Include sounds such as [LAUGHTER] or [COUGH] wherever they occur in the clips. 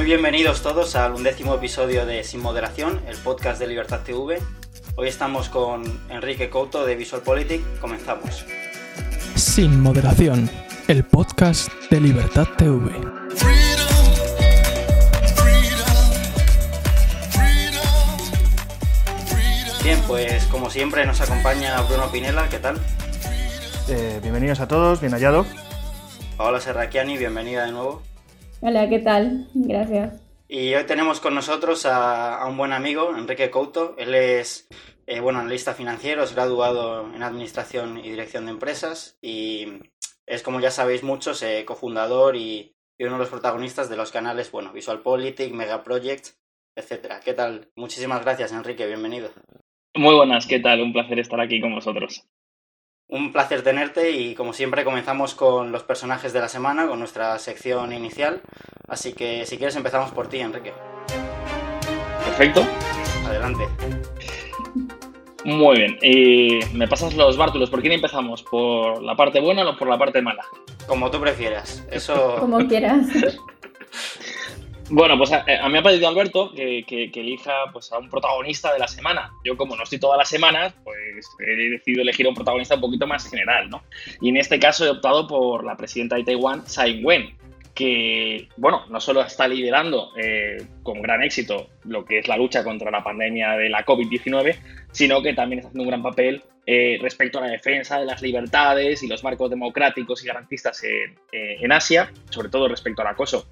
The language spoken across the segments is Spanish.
Muy bienvenidos todos al undécimo episodio de Sin Moderación, el podcast de Libertad TV. Hoy estamos con Enrique Couto de Visual Politic. Comenzamos. Sin Moderación, el podcast de Libertad TV. Bien, pues como siempre nos acompaña Bruno Pinela, ¿qué tal? Eh, bienvenidos a todos, bien hallado. Paola Serrachiani, bienvenida de nuevo. Hola, ¿qué tal? Gracias. Y hoy tenemos con nosotros a, un buen amigo, Enrique Couto. Él es, eh, bueno, analista financiero, es graduado en Administración y Dirección de Empresas y es, como ya sabéis muchos, eh, cofundador y, y, uno de los protagonistas de los canales, bueno, Visual Politic, Mega Projects, etcétera. ¿Qué tal? Muchísimas gracias, Enrique, bienvenido. Muy buenas, ¿qué tal? Un placer estar aquí con vosotros. Un placer tenerte y como siempre comenzamos con los personajes de la semana, con nuestra sección inicial. Así que si quieres empezamos por ti, Enrique. Perfecto. Adelante. Muy bien. Y me pasas los bártulos. ¿Por quién empezamos? ¿Por la parte buena o por la parte mala? Como tú prefieras. Eso. Como quieras. [LAUGHS] Bueno, pues a, mí me ha pedido Alberto que, elija pues, a un protagonista de la semana. Yo, como no estoy todas las semanas, pues he decidido elegir a un protagonista un poquito más general, ¿no? Y en este caso he optado por la presidenta de Taiwán, Tsai Ing-wen, que, bueno, no solo está liderando eh, con gran éxito lo que es la lucha contra la pandemia de la COVID-19, sino que también está haciendo un gran papel eh, respecto a la defensa de las libertades y los marcos democráticos y garantistas en, eh, en Asia, sobre todo respecto al acoso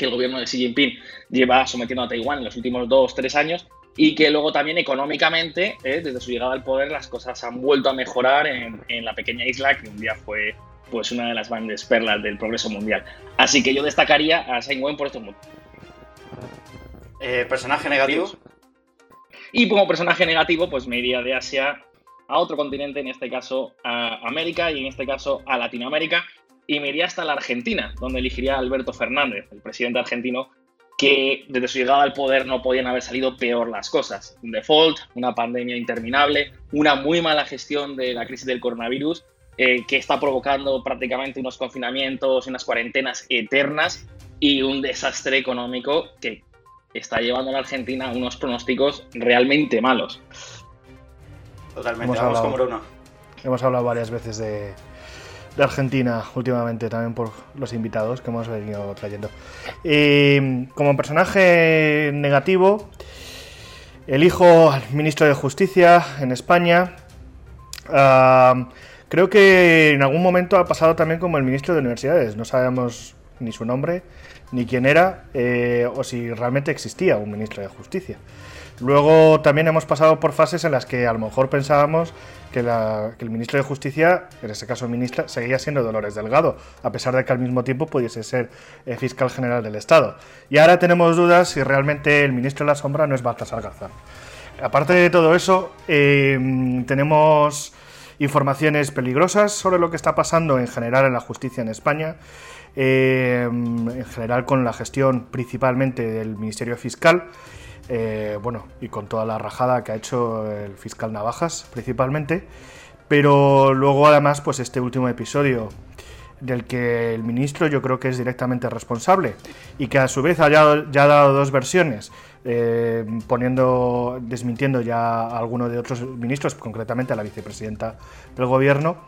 que el gobierno de Xi Jinping lleva sometiendo a Taiwán en los últimos dos, tres años y que luego también económicamente, eh, desde su llegada al poder, las cosas han vuelto a mejorar en, la pequeña isla que un día fue pues una de las grandes perlas del progreso mundial. Así que yo destacaría a Tsai Ing-wen por estos motivos. Eh, ¿Personaje negativo? Y como personaje negativo, pues me iría de Asia a otro continente, en este caso a América y en este caso a Latinoamérica, y me iría hasta la Argentina, donde elegiría a Alberto Fernández, el presidente argentino, que desde su llegada al poder no podían haber salido peor las cosas. Un default, una pandemia interminable, una muy mala gestión de la crisis del coronavirus, eh, que está provocando prácticamente unos confinamientos, unas cuarentenas eternas y un desastre económico que está llevando a la Argentina a unos pronósticos realmente malos. Totalmente, vamos con Bruno. Hemos hablado varias veces de, de Argentina últimamente, también por los invitados que hemos venido trayendo. Como personaje negativo, elijo al ministro de Justicia en España. Ah, creo que en algún momento ha pasado también como el ministro de Universidades. No sabemos ni su nombre, ni quién era, eh, o si realmente existía un ministro de Justicia. Luego también hemos pasado por fases en las que a lo mejor pensábamos que, el ministro de Justicia, en este caso ministra, seguía siendo Dolores Delgado, a pesar de que al mismo tiempo pudiese ser eh, fiscal general del Estado. Y ahora tenemos dudas si realmente el ministro de la sombra no es Baltasar Garzón. Aparte de todo eso, em, tenemos informaciones peligrosas sobre lo que está pasando en general en la justicia en España, em, en general con la gestión principalmente del Ministerio Fiscal eh, bueno, y con toda la rajada que ha hecho el fiscal Navajas principalmente, pero luego además pues este último episodio del que el ministro yo creo que es directamente responsable y que a su vez ha ya dado dos versiones, eh, poniendo, desmintiendo ya a alguno de otros ministros, concretamente a la vicepresidenta del gobierno,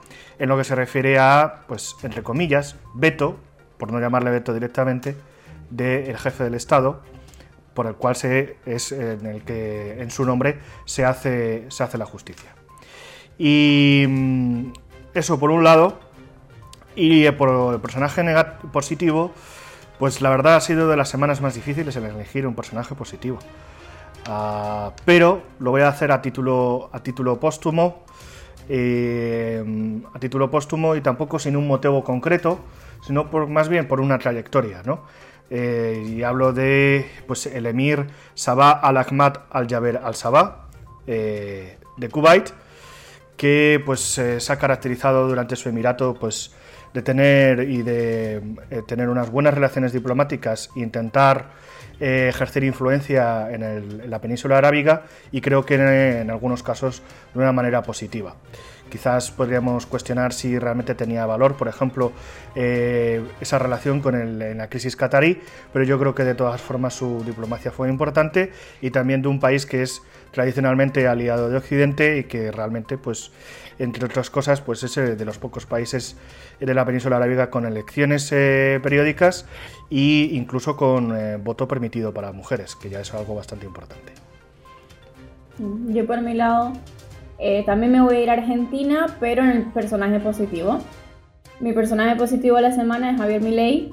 en lo que se refiere a, pues, entre comillas, veto, por no llamarle veto directamente, del jefe del Estado por el cual se, es en el que en su nombre se hace, se hace la justicia. Y mm, eso por un lado, y por el personaje positivo, pues la verdad ha sido de las semanas más difíciles el elegir un personaje positivo. Ah, pero lo voy a hacer a título, a título póstumo, eh, a título póstumo y tampoco sin un motivo concreto, sino más bien por una trayectoria, ¿no? Eh, y hablo de pues, el emir Sabah al-Ahmad al-Jaber al-Sabah eh, de Kuwait, que pues, se ha caracterizado durante su emirato pues, de tener y de eh, tener unas buenas relaciones diplomáticas e intentar ejercer influencia en, la península arábiga y creo que en, algunos casos de una manera positiva quizás podríamos cuestionar si realmente tenía valor, por ejemplo, eh, esa relación con la crisis catarí, pero yo creo que de todas formas su diplomacia fue importante y también de un país que es tradicionalmente aliado de Occidente y que realmente, pues, entre otras cosas, pues es de los pocos países de la península arábiga con elecciones eh, periódicas e incluso con eh, voto permitido para mujeres, que ya es algo bastante importante. Yo por mi lado eh, también me voy a ir a Argentina, pero en el personaje positivo. Mi personaje positivo de la semana es Javier Milei.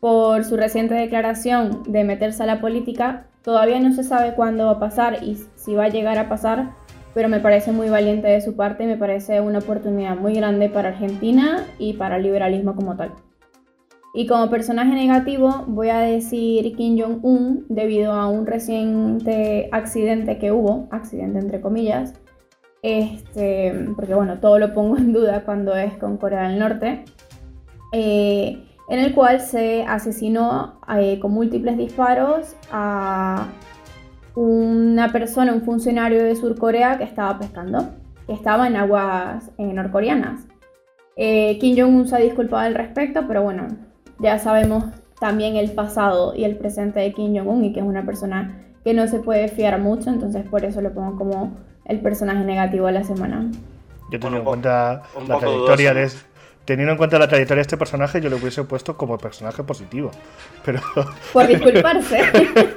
Por su reciente declaración de meterse a la política, todavía no se sabe cuándo va a pasar y si va a llegar a pasar, pero me parece muy valiente de su parte y me parece una oportunidad muy grande para Argentina y para el liberalismo como tal. Y como personaje negativo voy a decir Kim Jong-un debido a un reciente accidente que hubo, accidente entre comillas, este, porque bueno, todo lo pongo [LAUGHS] en duda cuando es con Corea del Norte, eh, en el cual se asesinó eh, con múltiples disparos a una persona, un funcionario de Sur Corea que estaba pescando, que estaba en aguas eh, norcoreanas. Kim Jong-un se ha disculpado al respecto, pero bueno, ya sabemos también el pasado y el presente de Kim Jong-un y que es una persona que no se puede fiar mucho, entonces por eso lo pongo como el personaje negativo de la semana. Yo teniendo en cuenta la trayectoria de teniendo en cuenta la trayectoria de este personaje, yo lo hubiese puesto como personaje positivo. [LAUGHS] Pero por disculparse.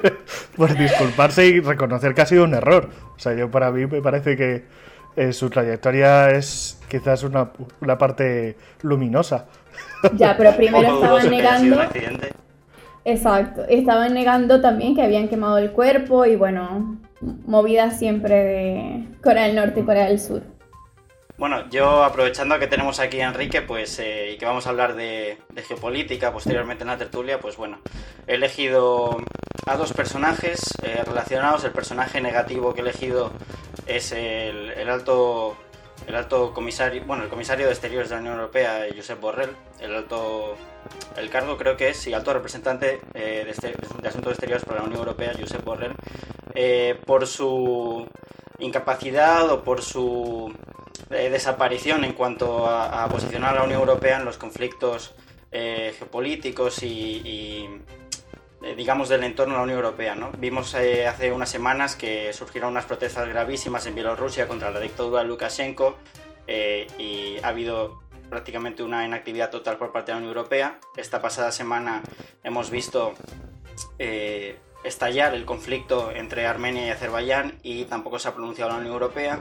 [LAUGHS] por disculparse y reconocer que ha sido un error. O sea, yo para mí me parece que eh, su trayectoria es quizás una, una parte luminosa. Ya, pero [LAUGHS] primero estaban negando. Exacto, estaban negando también que habían quemado el cuerpo y bueno, movidas siempre de Corea del Norte y Corea del Sur. Bueno, yo aprovechando que tenemos aquí a Enrique, pues eh, y que vamos a hablar de, geopolítica posteriormente en la tertulia, pues bueno, he elegido a dos personajes eh, relacionados. El personaje negativo que he elegido es el alto el alto comisario, bueno, el comisario de Exteriores de la Unión Europea, Josep Borrell, el alto, el cargo creo que es, sí, alto representante eh, de, este, de, Asuntos Exteriores para la Unión Europea, Josep Borrell, eh, por su incapacidad o por su eh, desaparición en cuanto a, posicionar a la Unión Europea en los conflictos geopolíticos y digamos, del entorno de la Unión Europea. ¿no? Vimos eh, hace unas semanas que surgieron unas protestas gravísimas en Bielorrusia contra la dictadura de Lukashenko eh, y ha habido prácticamente una inactividad total por parte de la Unión Europea. Esta pasada semana hemos visto estallar el conflicto entre Armenia y Azerbaiyán y tampoco se ha pronunciado la Unión Europea.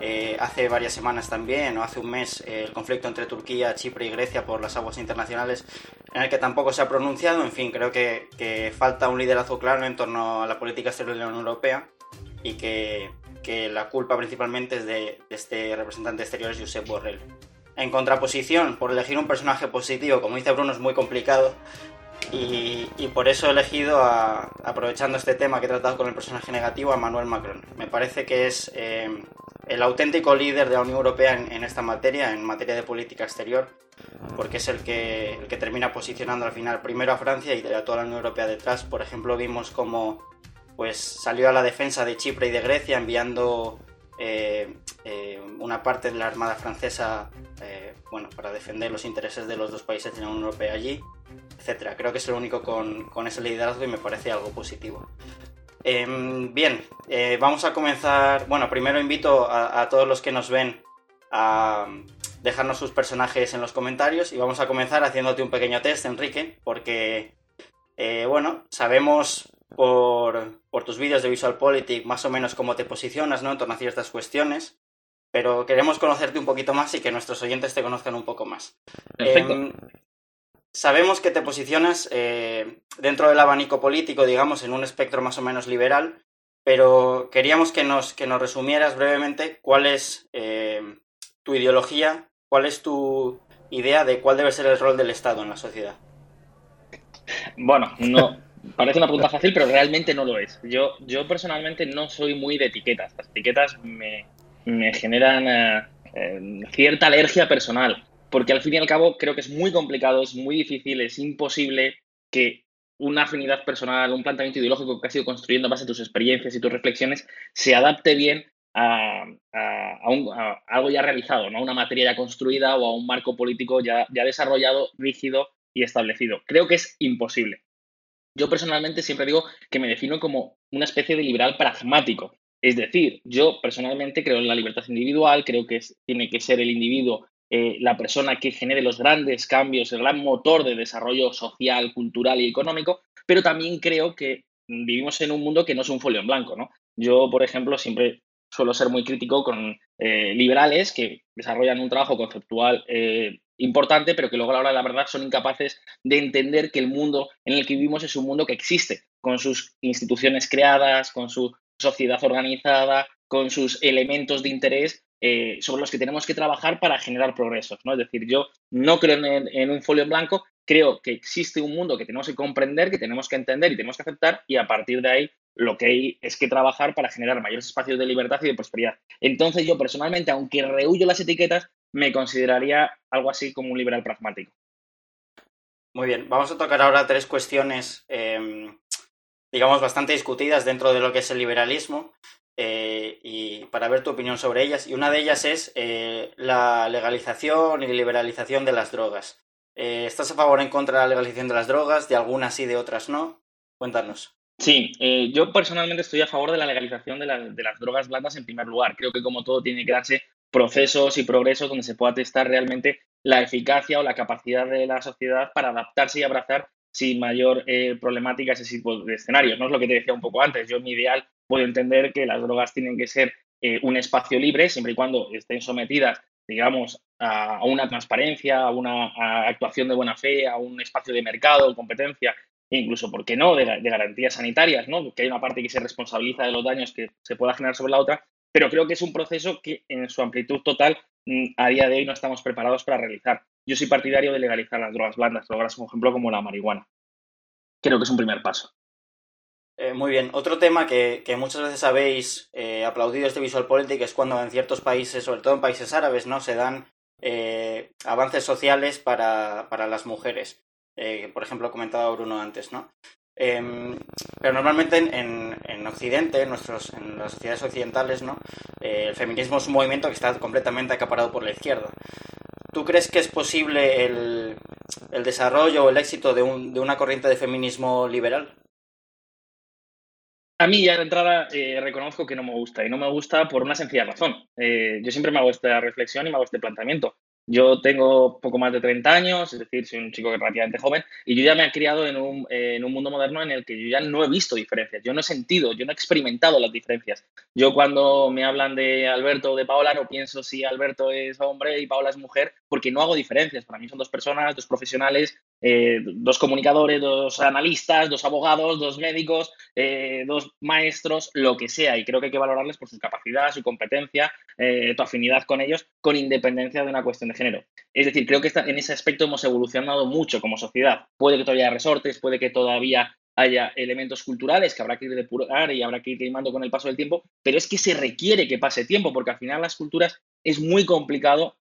Eh, hace varias semanas también, o hace un mes, el conflicto entre Turquía, Chipre y Grecia por las aguas internacionales, en el que tampoco se ha pronunciado. En fin, creo que, falta un liderazgo claro en torno a la política exterior de la Unión Europea y que, la culpa principalmente es de, este representante exterior, Josep Borrell. En contraposición, por elegir un personaje positivo, como dice Bruno, es muy complicado. Y, por eso he elegido, aprovechando este tema que he tratado con el personaje negativo, a Manuel Macron. Me parece que es eh, el auténtico líder de la Unión Europea en, esta materia, en materia de política exterior, porque es el que, el que termina posicionando al final primero a Francia y a toda la Unión Europea detrás. Por ejemplo, vimos cómo pues, salió a la defensa de Chipre y de Grecia enviando eh, eh, una parte de la Armada francesa eh, bueno, para defender los intereses de los dos países de la Unión Europea allí, Creo que es el único con, con ese liderazgo y me parece algo positivo. Em, bien, eh, vamos a comenzar. Bueno, primero invito a, todos los que nos ven a dejarnos sus personajes en los comentarios y vamos a comenzar haciéndote un pequeño test, Enrique, porque, eh, bueno, sabemos por, tus vídeos de VisualPolitik más o menos cómo te posicionas, ¿no? En torno a ciertas cuestiones, pero queremos conocerte un poquito más y que nuestros oyentes te conozcan un poco más. Perfecto. Em, Sabemos que te posicionas eh, dentro del abanico político, digamos, en un espectro más o menos liberal, pero queríamos que nos, que nos resumieras brevemente cuál es eh, tu ideología, cuál es tu idea de cuál debe ser el rol del Estado en la sociedad. Bueno, no, parece una pregunta fácil, pero realmente no lo es. Yo, yo personalmente no soy muy de etiquetas. Las etiquetas me, generan eh, cierta alergia personal porque al fin y al cabo creo que es muy complicado, es muy difícil, es imposible que una afinidad personal, un planteamiento ideológico que has ido construyendo en base a tus experiencias y tus reflexiones se adapte bien a, algo ya realizado, ¿no? a una materia ya construida o a un marco político ya desarrollado, rígido y establecido. Creo que es imposible. Yo personalmente siempre digo que me defino como una especie de liberal pragmático. Es decir, yo personalmente creo en la libertad individual, creo que tiene que ser el individuo eh, la persona que genere los grandes cambios, el gran motor de desarrollo social, cultural y económico, pero también creo que vivimos en un mundo que no es un folio en blanco, ¿no? Yo, por ejemplo, siempre suelo ser muy crítico con eh, liberales que desarrollan un trabajo conceptual eh, importante, pero que luego a la hora de la verdad son incapaces de entender que el mundo en el que vivimos es un mundo que existe, con sus instituciones creadas, con su sociedad organizada, con sus elementos de interés eh, sobre los que tenemos que trabajar para generar progresos. ¿no? Es decir, yo no creo en, un folio en blanco, creo que existe un mundo que tenemos que comprender, que tenemos que entender y tenemos que aceptar, y a partir de ahí lo que hay es que trabajar para generar mayores espacios de libertad y de prosperidad. Entonces yo personalmente, aunque rehuyo las etiquetas, me consideraría algo así como un liberal pragmático. Muy bien, vamos a tocar ahora tres cuestiones, em, digamos, bastante discutidas dentro de lo que es el liberalismo eh, y para ver tu opinión sobre ellas. Y una de ellas es eh, la legalización y liberalización de las drogas. Eh, ¿Estás a favor o en contra de la legalización de las drogas? ¿De algunas sí, de otras no? Cuéntanos. Sí, yo personalmente estoy a favor de la legalización de, de, las drogas blandas en primer lugar. Creo que como todo tiene que darse procesos y progresos donde se pueda testar realmente la eficacia o la capacidad de la sociedad para adaptarse y abrazar sin mayor problemática ese tipo de escenarios. No es lo que te decía un poco antes. Yo, mi ideal, puedo entender que las drogas tienen que ser eh, un espacio libre siempre y cuando estén sometidas, digamos, a, una transparencia, a una actuación de buena fe, a un espacio de mercado, competencia, e incluso, ¿por qué no?, de, garantías sanitarias, ¿no? Que hay una parte que se responsabiliza de los daños que se pueda generar sobre la otra, pero creo que es un proceso que en su amplitud total mm, a día de hoy no estamos preparados para realizar. Yo soy partidario de legalizar las drogas blandas, drogas, por ejemplo, como la marihuana. Creo que es un primer paso. Eh, muy bien. Otro tema que, muchas veces habéis eh, aplaudido este Visual Politics es cuando en ciertos países, sobre todo en países árabes, ¿no? se dan eh, avances sociales para, para las mujeres. por ejemplo, comentaba Bruno antes, ¿no? Em, pero normalmente en, en, Occidente, en, nuestros, en las sociedades occidentales, ¿no? El feminismo es un movimiento que está completamente acaparado por la izquierda. ¿Tú crees que es posible el, el desarrollo o el éxito de, un, de, una corriente de feminismo liberal? A mí ya de entrada eh, reconozco que no me gusta y no me gusta por una sencilla razón. Eh, yo siempre me hago esta reflexión y me hago este planteamiento. Yo tengo poco más de 30 años, es decir, soy un chico que relativamente joven, y yo ya me he criado en un, en un mundo moderno en el que yo ya no he visto diferencias, yo no he sentido, yo no he experimentado las diferencias. Yo cuando me hablan de Alberto o de Paola no pienso si Alberto es hombre y Paola es mujer, porque no hago diferencias. Para mí son dos personas, dos profesionales, eh, dos comunicadores, dos analistas, dos abogados, dos médicos, eh, dos maestros, lo que sea. Y creo que hay que valorarles por su capacidad, su competencia, eh, tu afinidad con ellos, con independencia de una cuestión de género. Es decir, creo que en ese aspecto hemos evolucionado mucho como sociedad. Puede que todavía haya resortes, puede que todavía haya elementos culturales que habrá que ir depurar y habrá que ir limando con el paso del tiempo, pero es que se requiere que pase tiempo, porque al final las culturas es muy complicado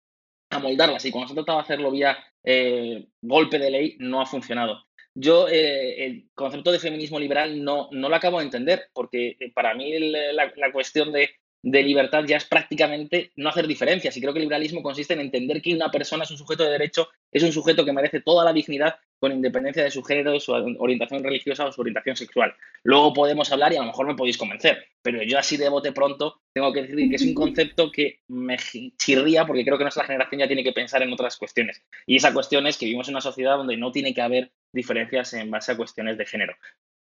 amoldarlas y cuando se ha tratado de hacerlo vía eh, golpe de ley no ha funcionado. Yo eh, el concepto de feminismo liberal no, no lo acabo de entender, porque eh, para mí la cuestión de de libertad ya es prácticamente no hacer diferencias. Y creo que el liberalismo consiste en entender que una persona es un sujeto de derecho, es un sujeto que merece toda la dignidad con independencia de su género, su orientación religiosa o su orientación sexual. Luego podemos hablar y a lo mejor me podéis convencer, pero yo así de bote pronto tengo que decir que es un concepto que me chirría porque creo que nuestra generación ya tiene que pensar en otras cuestiones. Y esa cuestión es que vivimos en una sociedad donde no tiene que haber diferencias en base a cuestiones de género.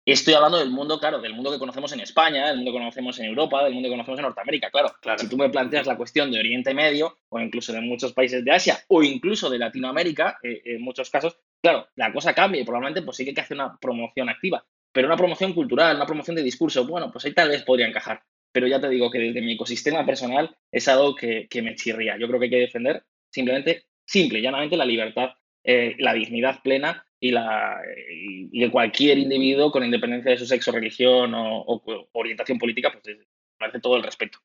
Estoy hablando del mundo, claro, del mundo que conocemos en España, del mundo que conocemos en Europa, del mundo que conocemos en Norteamérica, claro. claro. Si tú me planteas la cuestión de Oriente Medio, o incluso de muchos países de Asia, o incluso de Latinoamérica, eh, en muchos casos, claro, la cosa cambia y probablemente pues sí que hay que hacer una promoción activa. Pero una promoción cultural, una promoción de discurso, bueno, pues ahí tal vez podría encajar. Pero ya te digo que desde mi ecosistema personal es algo que, que me chirría. Yo creo que hay que defender simplemente, simple y llanamente, la libertad, eh, la dignidad plena y, la, y, de cualquier individuo con independencia de su sexo, religión o, orientación política, pues merece todo el respeto.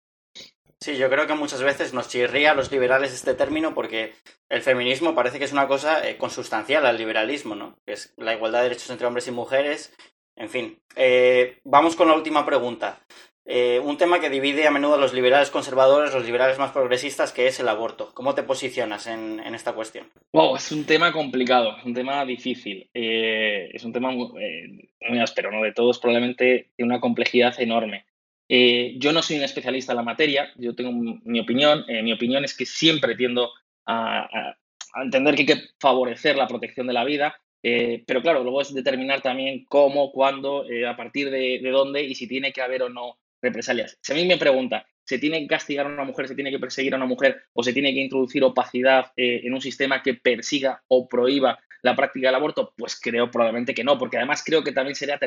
Sí, yo creo que muchas veces nos chirría a los liberales este término porque el feminismo parece que es una cosa eh, consustancial al liberalismo, ¿no? es la igualdad de derechos entre hombres y mujeres. En fin, eh, vamos con la última pregunta. Eh, un tema que divide a menudo a los liberales conservadores, los liberales más progresistas, que es el aborto. ¿Cómo te posicionas en, esta cuestión? Wow, es un tema complicado, es un tema difícil, eh, es un tema eh, muy, áspero, ¿no? De todos probablemente de una complejidad enorme. yo no soy un especialista en la materia, yo tengo mi opinión. mi opinión es que siempre tiendo a, entender que hay que favorecer la protección de la vida, pero claro, luego es determinar también cómo, cuándo, a partir de, dónde y si tiene que haber o no represalias. Si a mí me pregunta, ¿se tiene que castigar a una mujer, se tiene que perseguir a una mujer o se tiene que introducir opacidad eh, en un sistema que persiga o prohíba la práctica del aborto? Pues creo probablemente que no, porque además creo que también sería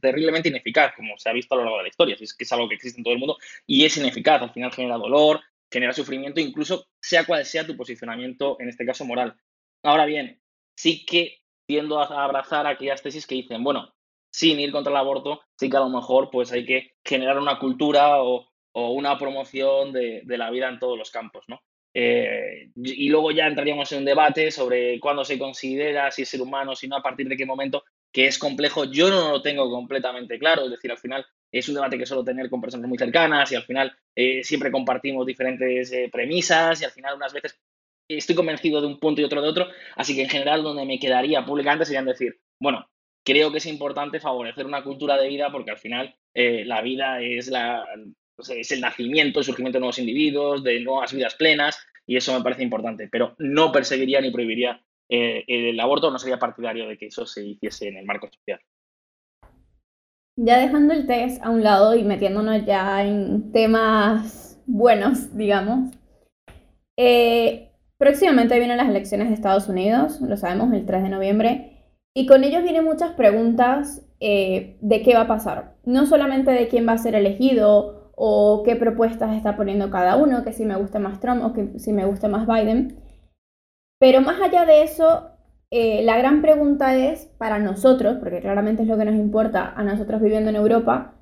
terriblemente ineficaz, como se ha visto a lo largo de la historia, si es que es algo que existe en todo el mundo y es ineficaz, al final genera dolor, genera sufrimiento, incluso sea cual sea tu posicionamiento, en este caso moral. Ahora bien, sí que tiendo a abrazar aquellas tesis que dicen, bueno, sin ir contra el aborto, sí que a lo mejor pues hay que generar una cultura o, una promoción de, la vida en todos los campos, ¿no? Eh, y luego ya entraríamos en un debate sobre cuándo se considera si es ser humano, si no, a partir de qué momento, que es complejo. Yo no lo tengo completamente claro, es decir, al final es un debate que suelo tener con personas muy cercanas y al final eh, siempre compartimos diferentes eh, premisas y al final unas veces estoy convencido de un punto y otro de otro, así que en general donde me quedaría públicamente sería decir, bueno, creo que es importante favorecer una cultura de vida porque al final eh, la vida es, la, es el nacimiento, el surgimiento de nuevos individuos, de nuevas vidas plenas y eso me parece importante, pero no perseguiría ni prohibiría eh, el aborto, no sería partidario de que eso se hiciese en el marco social. Ya dejando el test a un lado y metiéndonos ya en temas buenos, digamos. Eh, próximamente vienen las elecciones de Estados Unidos, lo sabemos, el 3 de noviembre. Y con ellos vienen muchas preguntas eh, de qué va a pasar. No solamente de quién va a ser elegido o qué propuestas está poniendo cada uno, que si me gusta más Trump o que si me gusta más Biden. Pero más allá de eso, eh, la gran pregunta es para nosotros, porque claramente es lo que nos importa a nosotros viviendo en Europa,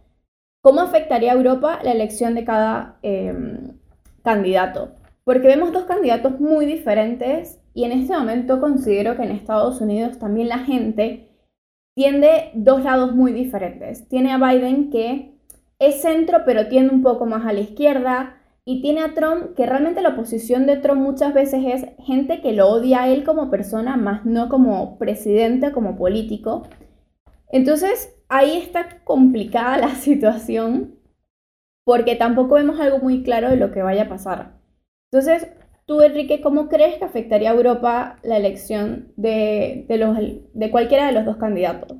¿cómo afectaría a Europa la elección de cada em, candidato? Porque vemos dos candidatos muy diferentes y en este momento considero que en Estados Unidos también la gente tiende dos lados muy diferentes. Tiene a Biden que es centro pero tiende un poco más a la izquierda y tiene a Trump que realmente la oposición de Trump muchas veces es gente que lo odia a él como persona, más no como presidente, como político. Entonces ahí está complicada la [LAUGHS] situación porque tampoco vemos algo muy claro de lo que vaya a pasar. Entonces, Tú, Enrique, ¿cómo crees que afectaría a Europa la elección de, cualquiera de los dos candidatos?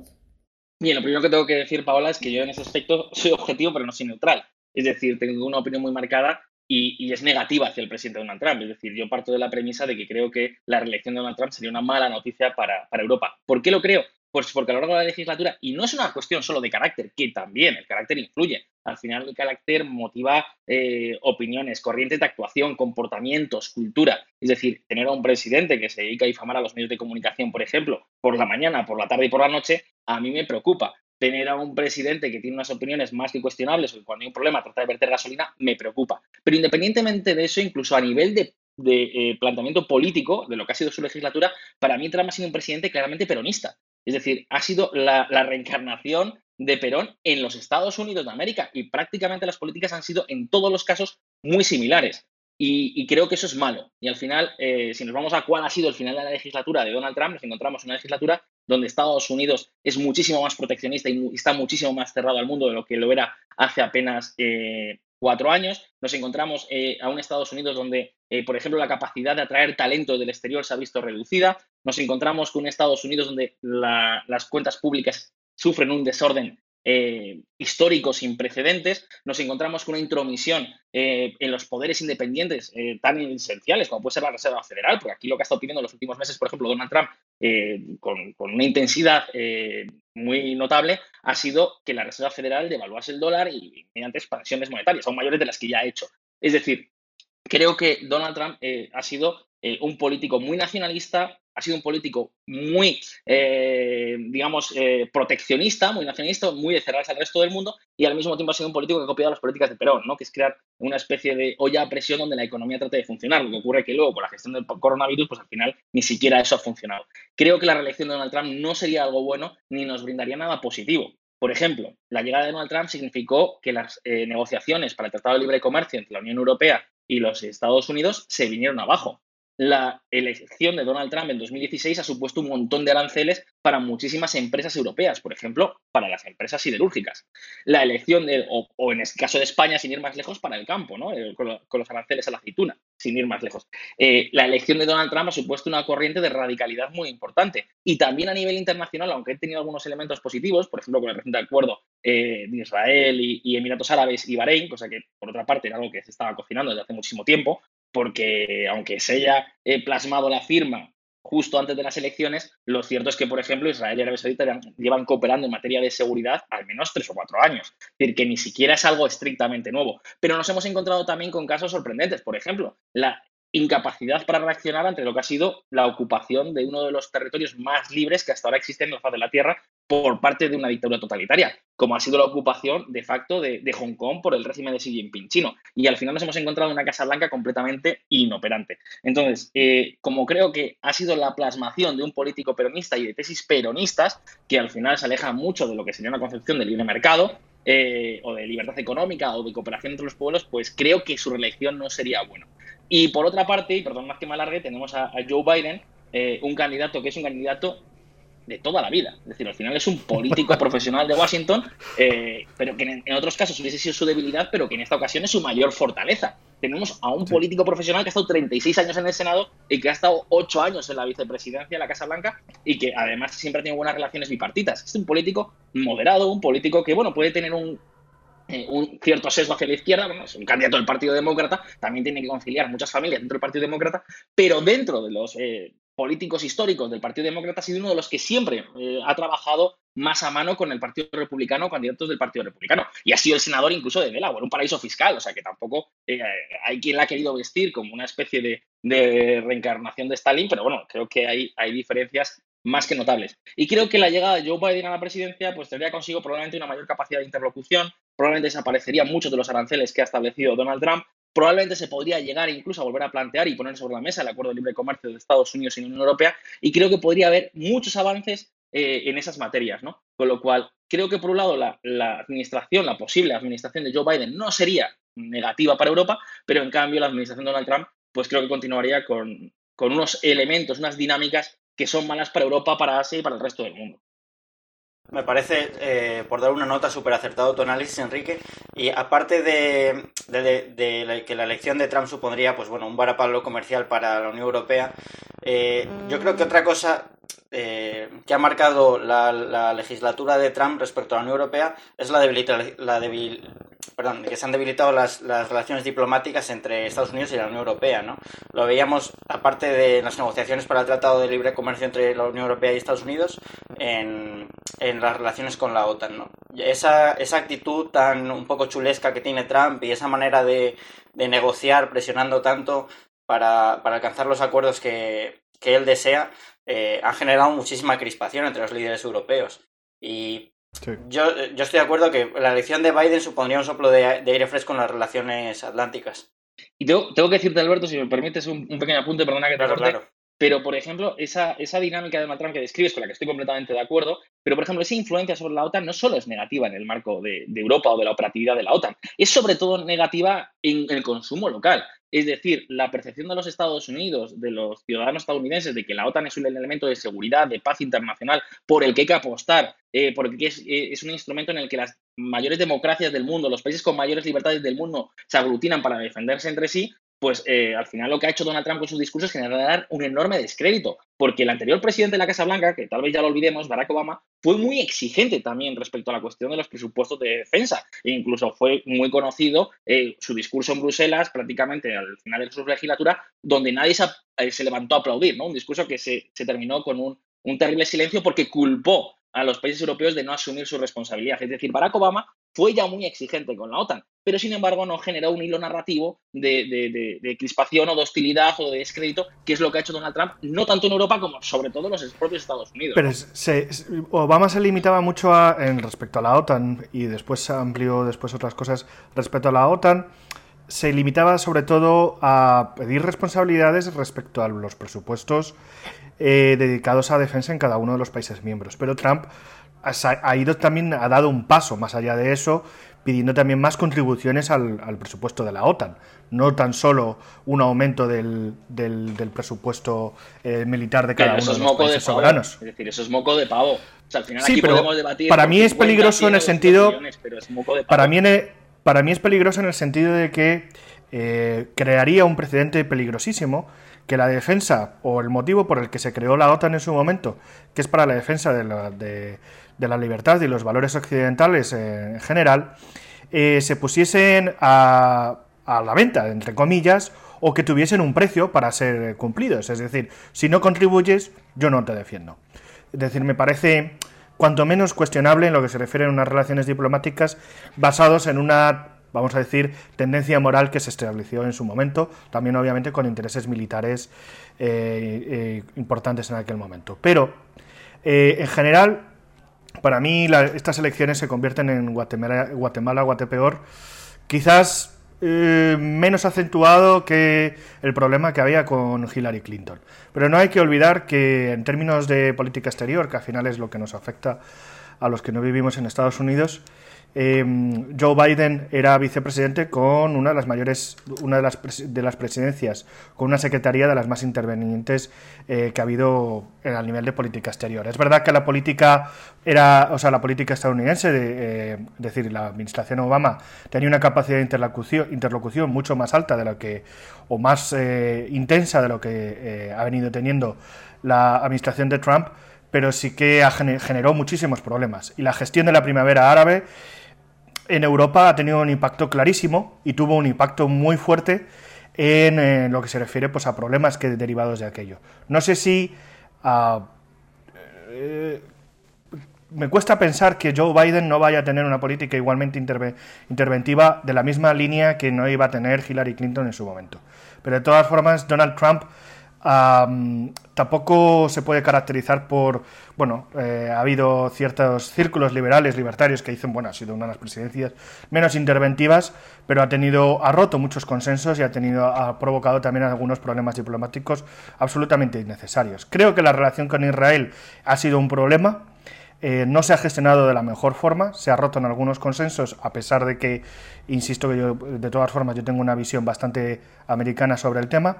Bien, lo primero que tengo que decir, Paola, es que yo en ese aspecto soy objetivo, pero no soy neutral. Es decir, tengo una opinión muy marcada y, es negativa hacia el presidente Donald Trump. Es decir, yo parto de la premisa de que creo que la reelección de Donald Trump sería una mala noticia para, para Europa. ¿Por qué lo creo? Pues porque a lo largo de la legislatura, y no es una cuestión solo de carácter, que también el carácter influye, al final el carácter motiva eh, opiniones, corrientes de actuación, comportamientos, cultura. Es decir, tener a un presidente que se dedica a difamar a los medios de comunicación, por ejemplo, por la mañana, por la tarde y por la noche, a mí me preocupa. Tener a un presidente que tiene unas opiniones más que cuestionables o que cuando hay un problema trata de verter gasolina, me preocupa. Pero independientemente de eso, incluso a nivel de, eh, planteamiento político de lo que ha sido su legislatura, para mí Trump ha sido un presidente claramente peronista. Es decir, ha sido la, reencarnación de Perón en los Estados Unidos de América y prácticamente las políticas han sido en todos los casos muy similares. Y, creo que eso es malo. Y al final, eh, si nos vamos a cuál ha sido el final de la legislatura de Donald Trump, nos encontramos en una legislatura donde Estados Unidos es muchísimo más proteccionista y está muchísimo más cerrado al mundo de lo que lo era hace apenas eh, cuatro años. Nos encontramos eh, a un Estados Unidos donde, eh, por ejemplo, la capacidad de atraer talento del exterior se ha visto reducida. Nos encontramos con un Estados Unidos donde las cuentas públicas sufren un desorden eh, histórico sin precedentes, nos encontramos con una intromisión eh, en los poderes independientes eh, tan esenciales como puede ser la Reserva Federal, porque aquí lo que ha estado pidiendo en los últimos meses, por ejemplo, Donald Trump, con, una intensidad muy notable, ha sido que la Reserva Federal devaluase el dólar y mediante expansiones monetarias, aún mayores de las que ya ha hecho. Es decir, creo que Donald Trump ha sido un político muy nacionalista, ha sido un político muy, eh, digamos, eh, proteccionista, muy nacionalista, muy de cerrarse al resto del mundo y al mismo tiempo ha sido un político que ha copiado las políticas de Perón, ¿no? que es crear una especie de olla a presión donde la economía trate de funcionar. Lo que ocurre que luego con la gestión del coronavirus, pues al final ni siquiera eso ha funcionado. Creo que la reelección de Donald Trump no sería algo bueno ni nos brindaría nada positivo. Por ejemplo, la llegada de Donald Trump significó que las eh, negociaciones para el Tratado de Libre Comercio entre la Unión Europea y los Estados Unidos se vinieron abajo la elección de Donald Trump en 2016 ha supuesto un montón de aranceles para muchísimas empresas europeas, por ejemplo, para las empresas siderúrgicas. La elección de, o, en el caso de España, sin ir más lejos, para el campo, ¿no? Eh, con, los aranceles a la aceituna, sin ir más lejos. Eh, la elección de Donald Trump ha supuesto una corriente de radicalidad muy importante. Y también a nivel internacional, aunque he tenido algunos elementos positivos, por ejemplo, con el reciente acuerdo eh, de Israel y, y Emiratos Árabes y Bahrein, cosa que por otra parte era algo que se estaba cocinando desde hace muchísimo tiempo, porque aunque se haya eh, plasmado la firma justo antes de las elecciones, lo cierto es que, por ejemplo, Israel y Arabia Saudita llevan cooperando en materia de seguridad al menos tres o cuatro años. Es decir, que ni siquiera es algo estrictamente nuevo. Pero nos hemos encontrado también con casos sorprendentes. Por ejemplo, la incapacidad para reaccionar ante lo que ha sido la ocupación de uno de los territorios más libres que hasta ahora existen en la faz de la Tierra por parte de una dictadura totalitaria, como ha sido la ocupación de facto de, Hong Kong por el régimen de Xi Jinping chino. Y al final nos hemos encontrado en una Casa Blanca completamente inoperante. Entonces, eh, como creo que ha sido la plasmación de un político peronista y de tesis peronistas, que al final se aleja mucho de lo que sería una concepción del libre mercado, eh, o de libertad económica o de cooperación entre los pueblos, pues creo que su reelección no sería bueno. Y por otra parte, y perdón más que me alargue, tenemos a, Joe Biden, eh, un candidato que es un candidato de toda la vida. Es decir, al final es un político [LAUGHS] profesional de Washington, eh, pero que en, otros casos hubiese sido su debilidad, pero que en esta ocasión es su mayor fortaleza. Tenemos a un político profesional que ha estado 36 años en el Senado y que ha estado 8 años en la vicepresidencia de la Casa Blanca y que además siempre ha tenido buenas relaciones bipartitas. Es un político moderado, un político que, bueno, puede tener un, eh, un cierto sesgo hacia la izquierda, bueno, es un candidato del Partido Demócrata, también tiene que conciliar muchas familias dentro del Partido Demócrata, pero dentro de los eh, políticos históricos del Partido Demócrata ha sido uno de los que siempre eh, ha trabajado más a mano con el Partido Republicano, candidatos del Partido Republicano. Y ha sido el senador incluso de Delaware, un paraíso fiscal, o sea que tampoco hay quien la ha querido vestir como una especie de, reencarnación de Stalin, pero bueno, creo que hay, hay diferencias más que notables. Y creo que la llegada de Joe Biden a la presidencia pues tendría consigo probablemente una mayor capacidad de interlocución, probablemente desaparecerían muchos de los aranceles que ha establecido Donald Trump, probablemente se podría llegar incluso a volver a plantear y poner sobre la mesa el acuerdo de libre comercio de Estados Unidos y la Unión Europea, y creo que podría haber muchos avances eh, en esas materias, ¿no? Con lo cual, creo que por un lado la, administración, la posible administración de Joe Biden no sería negativa para Europa, pero en cambio la administración de Donald Trump, pues creo que continuaría con, con unos elementos, unas dinámicas que son malas para Europa, para Asia y para el resto del mundo. Me parece, eh, por dar una nota, súper acertado tu análisis, Enrique. Y aparte de, que la elección de Trump supondría pues bueno, un varapalo comercial para la Unión Europea, eh, yo creo que otra cosa eh, que ha marcado la, legislatura de Trump respecto a la Unión Europea es la, la debil, perdón, que se han debilitado las, relaciones diplomáticas entre Estados Unidos y la Unión Europea. ¿no? Lo veíamos, aparte de las negociaciones para el Tratado de Libre Comercio entre la Unión Europea y Estados Unidos, en, las relaciones con la OTAN. ¿no? Esa, esa actitud tan un poco chulesca que tiene Trump y esa manera de, negociar presionando tanto para, alcanzar los acuerdos que, él desea, eh, ha generado muchísima crispación entre los líderes europeos. Y yo, yo estoy de acuerdo que la elección de Biden supondría un soplo de, aire fresco en las relaciones atlánticas. Y tengo, tengo, que decirte, Alberto, si me permites un, pequeño apunte, perdona que te claro, Pero, por ejemplo, esa, dinámica de Trump que describes, con la que estoy completamente de acuerdo, pero, por ejemplo, esa influencia sobre la OTAN no solo es negativa en el marco de, de Europa o de la operatividad de la OTAN, es sobre todo negativa en el consumo local. Es decir, la percepción de los Estados Unidos, de los ciudadanos estadounidenses, de que la OTAN es un elemento de seguridad, de paz internacional, por el que hay que apostar, eh, porque es, eh, es, un instrumento en el que las mayores democracias del mundo, los países con mayores libertades del mundo, se aglutinan para defenderse entre sí, pues eh, al final lo que ha hecho Donald Trump con sus discursos es generar un enorme descrédito, porque el anterior presidente de la Casa Blanca, que tal vez ya lo olvidemos, Barack Obama, fue muy exigente también respecto a la cuestión de los presupuestos de defensa, e incluso fue muy conocido eh, su discurso en Bruselas, prácticamente al final de su legislatura, donde nadie se, eh, levantó a aplaudir, ¿no? Un discurso que se, terminó con un, un terrible silencio porque culpó a los países europeos de no asumir su responsabilidad. Es decir, Barack Obama fue ya muy exigente con la OTAN, pero sin embargo no generó un hilo narrativo de, crispación o de hostilidad o de descrédito, que es lo que ha hecho Donald Trump, no tanto en Europa como sobre todo en los propios Estados Unidos. Pero Obama se limitaba mucho a, en respecto a la OTAN y después amplió después otras cosas respecto a la OTAN. Se limitaba sobre todo a pedir responsabilidades respecto a los presupuestos eh, dedicados a defensa en cada uno de los países miembros. Pero Trump ha ido también, ha dado un paso más allá de eso, pidiendo también más contribuciones al, presupuesto de la OTAN. No tan solo un aumento del, del, presupuesto eh, militar de cada uno de los países soberanos. Es decir, eso es moco de pavo. al final sí, pero para mí es peligroso en el sentido. Para mí, para mí es peligroso en el sentido de que eh, crearía un precedente peligrosísimo que la defensa o el motivo por el que se creó la OTAN en su momento, que es para la defensa de la, de, la libertad y los valores occidentales en general, eh, se pusiesen a, a la venta, entre comillas, o que tuviesen un precio para ser cumplidos. Es decir, si no contribuyes, yo no te defiendo. Es decir, me parece cuanto menos cuestionable en lo que se refiere a unas relaciones diplomáticas basados en una vamos a decir, tendencia moral que se estableció en su momento, también obviamente con intereses militares eh, eh, importantes en aquel momento. Pero, eh, en general, para mí estas elecciones se convierten en Guatemala, Guatemala Guatepeor, quizás menos acentuado que el problema que había con Hillary Clinton. Pero no hay que olvidar que en términos de política exterior, que al final es lo que nos afecta a los que no vivimos en Estados Unidos, Em, Joe Biden era vicepresidente con una de las mayores, una de las, de las presidencias, con una secretaría de las más intervenientes eh, que ha habido el nivel de política exterior. Es verdad que la política era, o sea, la política estadounidense, de, eh, es decir, la administración Obama tenía una capacidad de interlocución, interlocución mucho más alta de lo que, o más eh, intensa de lo que ha venido teniendo la administración de Trump pero sí que generó muchísimos problemas. Y la gestión de la primavera árabe en Europa ha tenido un impacto clarísimo y tuvo un impacto muy fuerte en, lo que se refiere pues, a problemas que derivados de aquello. No sé si ah, eh, me cuesta pensar que Joe Biden no vaya a tener una política igualmente interventiva de la misma línea que no iba a tener Hillary Clinton en su momento. Pero de todas formas, Donald Trump tampoco se puede caracterizar por, bueno, eh, ha habido ciertos círculos liberales, libertarios que dicen, bueno, ha sido una de las presidencias menos interventivas, pero ha tenido, ha roto muchos consensos y ha tenido, ha provocado también algunos problemas diplomáticos absolutamente innecesarios. Creo que la relación con Israel ha sido un problema. Eh, no se ha gestionado de la mejor forma, se ha roto en algunos consensos, a pesar de que, insisto que yo, de todas formas, yo tengo una visión bastante americana sobre el tema.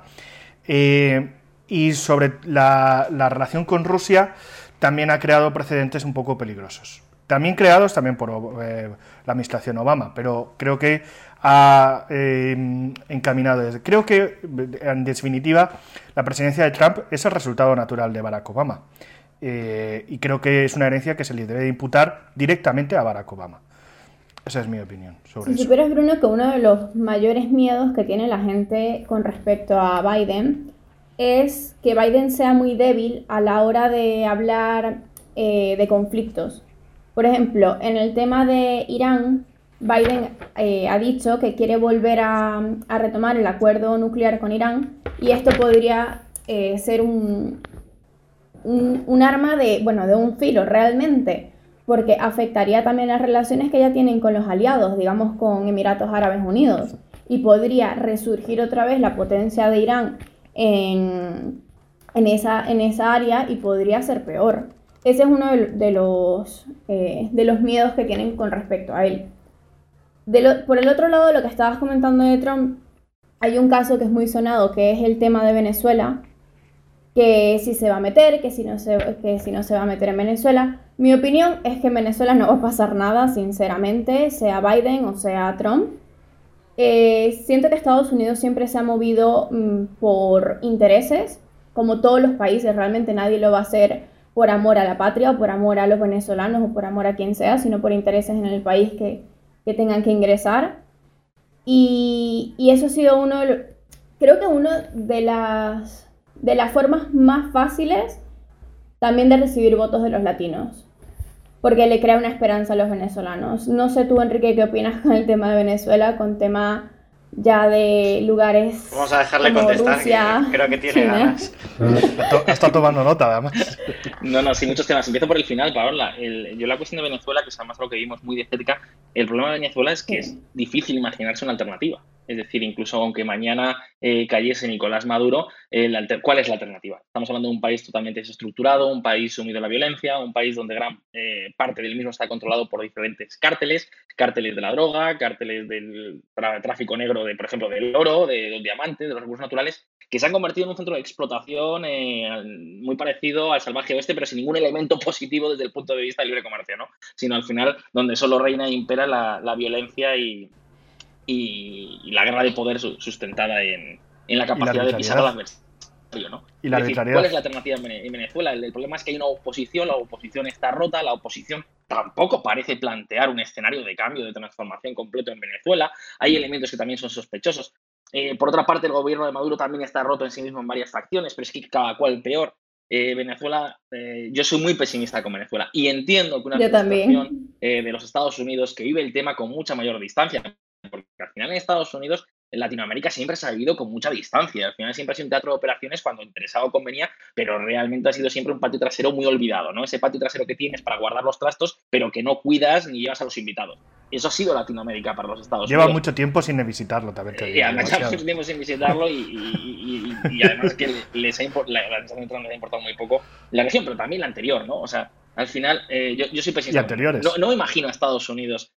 Eh, y sobre la, relación con Rusia también ha creado precedentes un poco peligrosos. También creados también por eh, la administración Obama, pero creo que ha eh, encaminado. Creo que, en definitiva, la presidencia de Trump es el resultado natural de Barack Obama. y creo que es una herencia que se le debe imputar directamente a Barack Obama. Esa es mi opinión sobre si supieras, Bruno, que uno de los mayores miedos que tiene la gente con respecto a Biden es que Biden sea muy débil a la hora de hablar eh, de conflictos. Por ejemplo, en el tema de Irán, Biden eh, ha dicho que quiere volver a, retomar el acuerdo nuclear con Irán y esto podría eh, ser un, un, un, arma de, bueno, de un filo realmente porque afectaría también las relaciones que ya tienen con los aliados, digamos con Emiratos Árabes Unidos, y podría resurgir otra vez la potencia de Irán en, esa, en esa área y podría ser peor. Ese es uno de, los, eh, de los miedos que tienen con respecto a él. por el otro lado, lo que estabas comentando de Trump, hay un caso que es muy sonado, que es el tema de Venezuela, que si se va a meter, que si no se, que si no se va a meter en Venezuela. Mi opinión es que en Venezuela no va a pasar nada, sinceramente, sea Biden o sea Trump. Eh, siento que Estados Unidos siempre se ha movido mm, por intereses, como todos los países, realmente nadie lo va a hacer por amor a la patria o por amor a los venezolanos o por amor a quien sea, sino por intereses en el país que, que tengan que ingresar. Y, y eso ha sido uno, creo que uno de las de las formas más fáciles también de recibir votos de los latinos, porque le crea una esperanza a los venezolanos. No sé tú, Enrique, qué opinas con el tema de Venezuela, con tema ya de lugares. Vamos a dejarle contestar, creo que tiene ganas. Está tomando nota, además. No, no, sí, muchos temas. Empiezo por el final, Paola. yo la cuestión de Venezuela, que es además algo que vimos muy de cerca, el problema de Venezuela es que es difícil imaginarse una alternativa. Es decir, incluso aunque mañana eh, cayese Nicolás Maduro, ¿cuál es la alternativa? Estamos hablando de un país totalmente desestructurado, un país sumido en la violencia, un país donde gran eh, parte del mismo está controlado por diferentes cárteles, cárteles de la droga, cárteles del tráfico negro, de, por ejemplo, del oro, de los diamantes, de los recursos naturales, que se han convertido en un centro de explotación eh, muy parecido al salvaje oeste, pero sin ningún elemento positivo desde el punto de vista del libre comercio, ¿no? Sino al final donde solo reina e impera la, violencia y, y, la guerra de poder sustentada en, la capacidad de pisar al adversario, ¿no? ¿Y la ¿Cuál es la alternativa en Venezuela? El, problema es que hay una oposición, la oposición está rota, la oposición tampoco parece plantear un escenario de cambio, de transformación completo en Venezuela. Hay elementos que también son sospechosos. Eh, por otra parte, el gobierno de Maduro también está roto en sí mismo en varias facciones, pero es que cada cual peor. Eh, Venezuela, eh, yo soy muy pesimista con Venezuela y entiendo que una administración de los Estados Unidos que vive el tema con mucha mayor distancia, porque al final en Estados Unidos en Latinoamérica siempre se ha vivido con mucha distancia. Al final siempre ha sido un teatro de operaciones cuando interesado convenía, pero realmente ha sido siempre un patio trasero muy olvidado, ¿no? Ese patio trasero que tienes para guardar los trastos, pero que no cuidas ni llevas a los invitados. Eso ha sido Latinoamérica para los Estados Lleva Lleva mucho tiempo sin visitarlo, también. Te eh, mucho tiempo sin visitarlo y, además que les ha, la, les ha importado muy poco la región, pero también la anterior, ¿no? O sea, al final, eh, yo, soy pesimista. Y anteriores. No, no me imagino a Estados Unidos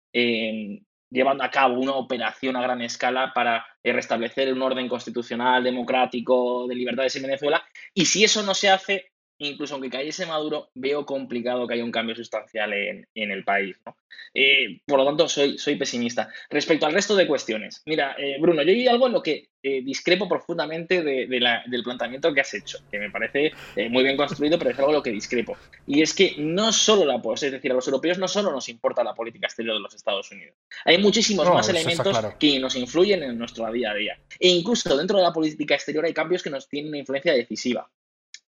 llevando a cabo una operación a gran escala para eh, restablecer un orden constitucional, democrático, de libertades en Venezuela. Y si eso no se hace, incluso aunque cayese Maduro, veo complicado que haya un cambio sustancial en, el país. Eh, por lo tanto, soy, soy pesimista. Respecto al resto de cuestiones, mira, eh, Bruno, yo hay algo en lo que eh, discrepo profundamente de, del planteamiento que has hecho, que me parece muy bien construido, pero es algo en lo que discrepo. Y es que no solo la, es decir, a los europeos no solo nos importa la política exterior de los Estados Unidos. Hay muchísimos más elementos que nos influyen en nuestro día a día. E incluso dentro de la política exterior hay cambios que nos tienen una influencia decisiva.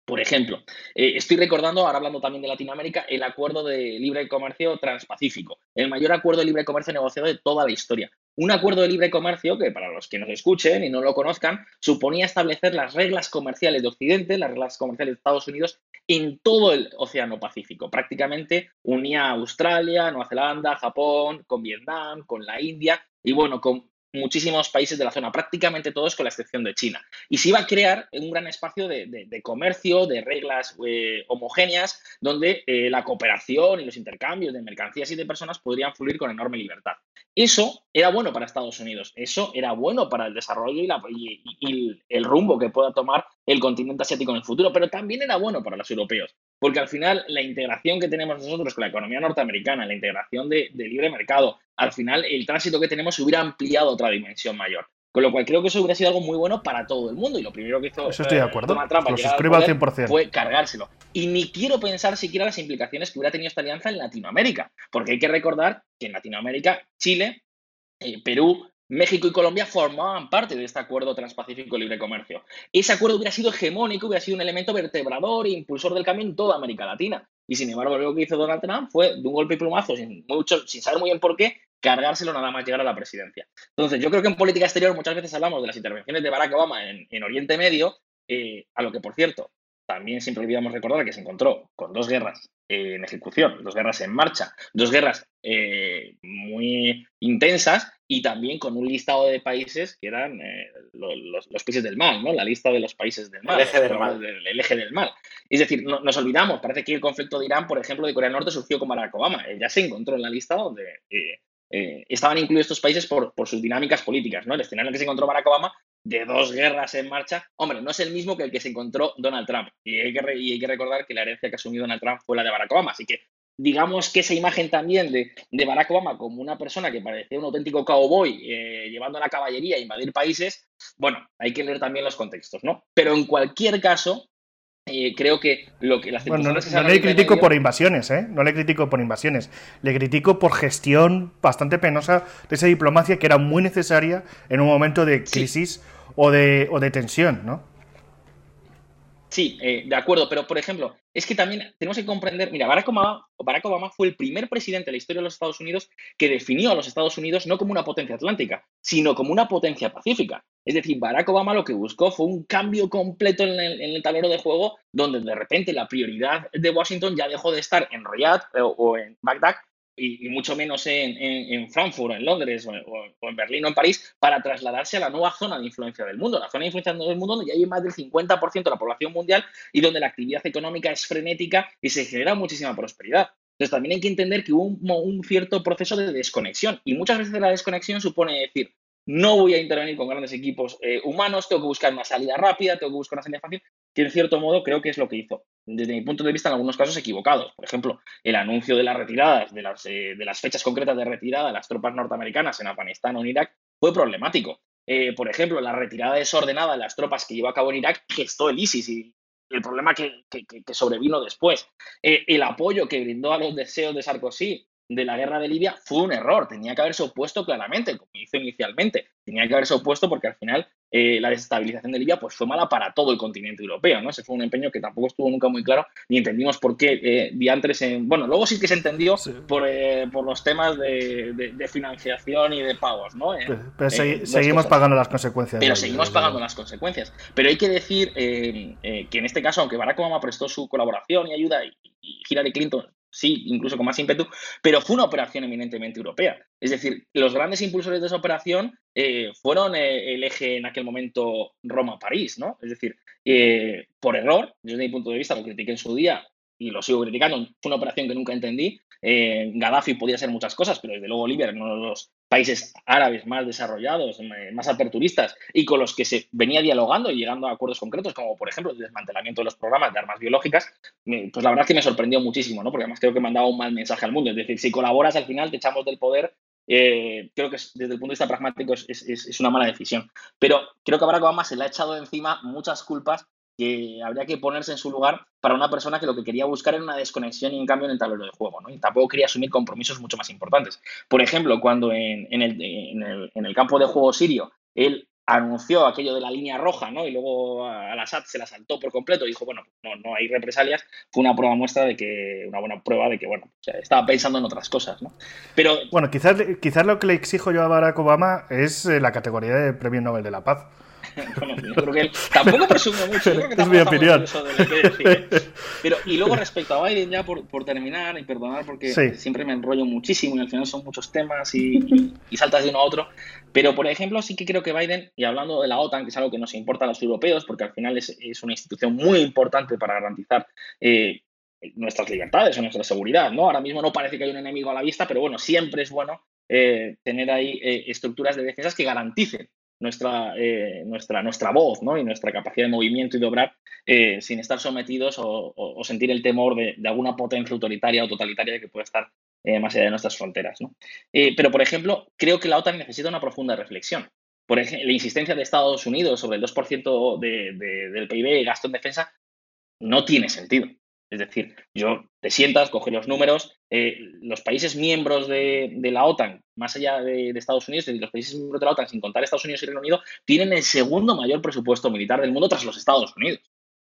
Por ejemplo, eh, estoy recordando, ahora hablando también de Latinoamérica, el acuerdo de libre comercio transpacífico, el mayor acuerdo de libre comercio negociado de toda la historia. Un acuerdo de libre comercio que, para los que nos escuchen y no lo conozcan, suponía establecer las reglas comerciales de Occidente, las reglas comerciales de Estados Unidos, en todo el Océano Pacífico. Prácticamente unía a Australia, Nueva Zelanda, Japón, con Vietnam, con la India y, bueno, con muchísimos países de la zona, prácticamente todos con la excepción de China. Y se iba a crear un gran espacio de, comercio, de reglas eh, homogéneas, donde eh, la cooperación y los intercambios de mercancías y de personas podrían fluir con enorme libertad. Eso era bueno para Estados Unidos, eso era bueno para el desarrollo y, y el rumbo que pueda tomar el continente asiático en el futuro, pero también era bueno para los europeos, porque al final la integración que tenemos nosotros con la economía norteamericana, la integración de, libre mercado, al final el tránsito que tenemos se hubiera ampliado a otra dimensión mayor. Con lo cual creo que eso hubiera sido algo muy bueno para todo el mundo y lo primero que hizo eso estoy de eh, acuerdo. Donald Trump lo suscribo al 100%. fue cargárselo. Y ni quiero pensar siquiera las implicaciones que hubiera tenido esta alianza en Latinoamérica, porque hay que recordar que en Latinoamérica, Chile, eh, Perú, México y Colombia formaban parte de este acuerdo transpacífico de libre comercio. Ese acuerdo hubiera sido hegemónico, hubiera sido un elemento vertebrador e impulsor del cambio en toda América Latina. Y sin embargo, lo que hizo Donald Trump fue, de un golpe y plumazo, sin, mucho, sin saber muy bien por qué, cargárselo nada más llegar a la presidencia. Entonces, yo creo que en política exterior muchas veces hablamos de las intervenciones de Barack Obama en, Oriente Medio, eh, a lo que, por cierto, también siempre olvidamos recordar que se encontró con dos guerras en ejecución, dos guerras en marcha, dos guerras eh, muy intensas y también con un listado de países que eran eh, los, países del mal, ¿no? La lista de los países del mal. El eje del mal. El, eje del mal. Es decir, nos olvidamos, parece que el conflicto de Irán, por ejemplo, de Corea del Norte surgió con Barack Obama. ya se encontró en la lista donde eh, estaban incluidos estos países por, por, sus dinámicas políticas, ¿no? El escenario en el que se encontró Barack Obama de dos guerras en marcha, hombre, no es el mismo que el que se encontró Donald Trump. Y hay que, hay que recordar que la herencia que asumió Donald Trump fue la de Barack Obama. Así que digamos que esa imagen también de, de Barack Obama como una persona que parecía un auténtico cowboy eh, llevando a la caballería a invadir países, bueno, hay que leer también los contextos, ¿no? Pero en cualquier caso, eh, creo que lo que las bueno, no, le critico por invasiones, ¿eh? No le critico por invasiones. Le critico por gestión bastante penosa de esa diplomacia que era muy necesaria en un momento de crisis o de, o de tensión, ¿no? Sí, eh, de acuerdo, pero por ejemplo, es que también tenemos que comprender, mira, Barack Obama, Barack Obama fue el primer presidente de la historia de los Estados Unidos que definió a los Estados Unidos no como una potencia atlántica, sino como una potencia pacífica. Es decir, Barack Obama lo que buscó fue un cambio completo en el, tablero de juego, donde de repente la prioridad de Washington ya dejó de estar en Riyadh o, o en Bagdad y, mucho menos en, Frankfurt, en Londres, o, en Berlín o en París, para trasladarse a la nueva zona de influencia del mundo, la zona de influencia del mundo donde ya hay más del 50% de la población mundial y donde la actividad económica es frenética y se genera muchísima prosperidad. Entonces también hay que entender que hubo un, cierto proceso de desconexión y muchas veces la desconexión supone decir, no voy a intervenir con grandes equipos eh, humanos, tengo que buscar una salida rápida, tengo que buscar una salida fácil, que en cierto modo creo que es lo que hizo. Desde mi punto de vista, en algunos casos equivocados. Por ejemplo, el anuncio de las retiradas, de las, eh, de las fechas concretas de retirada de las tropas norteamericanas en Afganistán o en Irak, fue problemático. Eh, por ejemplo, la retirada desordenada de las tropas que llevó a cabo en Irak gestó el ISIS y el problema que, sobrevino después. el apoyo que brindó a los deseos de Sarkozy de la guerra de Libia fue un error. Tenía que haberse opuesto claramente, como hizo inicialmente. Tenía que haberse opuesto porque al final eh, la desestabilización de Libia pues, fue mala para todo el continente europeo. ¿no? Ese fue un empeño que tampoco estuvo nunca muy claro ni entendimos por qué eh, diantres en... Bueno, luego sí que se entendió por, eh, por, los temas de, financiación y de pagos. ¿no? pero, seguimos pagando las consecuencias. Pero seguimos pagando las consecuencias. Pero hay que decir que en este caso, aunque Barack Obama prestó su colaboración y ayuda y, y Hillary Clinton sí, incluso con más ímpetu, pero fue una operación eminentemente europea. Es decir, los grandes impulsores de esa operación eh, fueron eh, el eje en aquel momento Roma-París, ¿no? Es decir, eh, por error, desde mi punto de vista, lo critiqué en su día y lo sigo criticando, fue una operación que nunca entendí. Gaddafi podía ser muchas cosas, pero desde luego Libia de los países árabes más desarrollados, más aperturistas y con los que se venía dialogando y llegando a acuerdos concretos, como por ejemplo el desmantelamiento de los programas de armas biológicas, pues la verdad es que me sorprendió muchísimo, ¿no? porque además creo que mandaba un mal mensaje al mundo. Es decir, si colaboras al final te echamos del poder eh, creo que desde el punto de vista pragmático es, una mala decisión. Pero creo que Barack Obama se le ha echado encima muchas culpas que habría que ponerse en su lugar para una persona que lo que quería buscar era una desconexión y un cambio en el tablero de juego, ¿no? Y tampoco quería asumir compromisos mucho más importantes. Por ejemplo, cuando en, el, campo de juego sirio él anunció aquello de la línea roja, ¿no? Y luego al Assad se la saltó por completo y dijo, bueno, no, no hay represalias, fue una prueba muestra de que, una buena prueba de que, bueno, estaba pensando en otras cosas, ¿no? Pero... Bueno, quizás, quizás lo que le exijo yo a Barack Obama es eh, la categoría de Premio Nobel de la Paz. [LAUGHS] bueno, yo creo que él tampoco presume mucho. es mi opinión. [LAUGHS] Pero, y luego respecto a Biden, ya por, por terminar y perdonar, porque siempre me enrollo muchísimo y al final son muchos temas y, y, saltas de uno a otro. Pero, por ejemplo, sí que creo que Biden, y hablando de la OTAN, que es algo que nos importa a los europeos, porque al final es, es una institución muy importante para garantizar eh, nuestras libertades o nuestra seguridad, ¿no? Ahora mismo no parece que hay un enemigo a la vista, pero bueno, siempre es bueno eh, tener ahí eh, estructuras de defensas que garanticen nuestra, eh, nuestra, nuestra voz ¿no? y nuestra capacidad de movimiento y de obrar eh, sin estar sometidos o, sentir el temor de, alguna potencia autoritaria o totalitaria que pueda estar eh, más allá de nuestras fronteras. ¿no? pero, por ejemplo, creo que la OTAN necesita una profunda reflexión. Por ejemplo, la insistencia de Estados Unidos sobre el 2% de, del PIB gasto en defensa no tiene sentido. Es decir, yo te sientas, coges los números, eh, los países miembros de, la OTAN, más allá de, Estados Unidos, los países miembros de la OTAN, sin contar Estados Unidos y Reino Unido, tienen el segundo mayor presupuesto militar del mundo tras los Estados Unidos.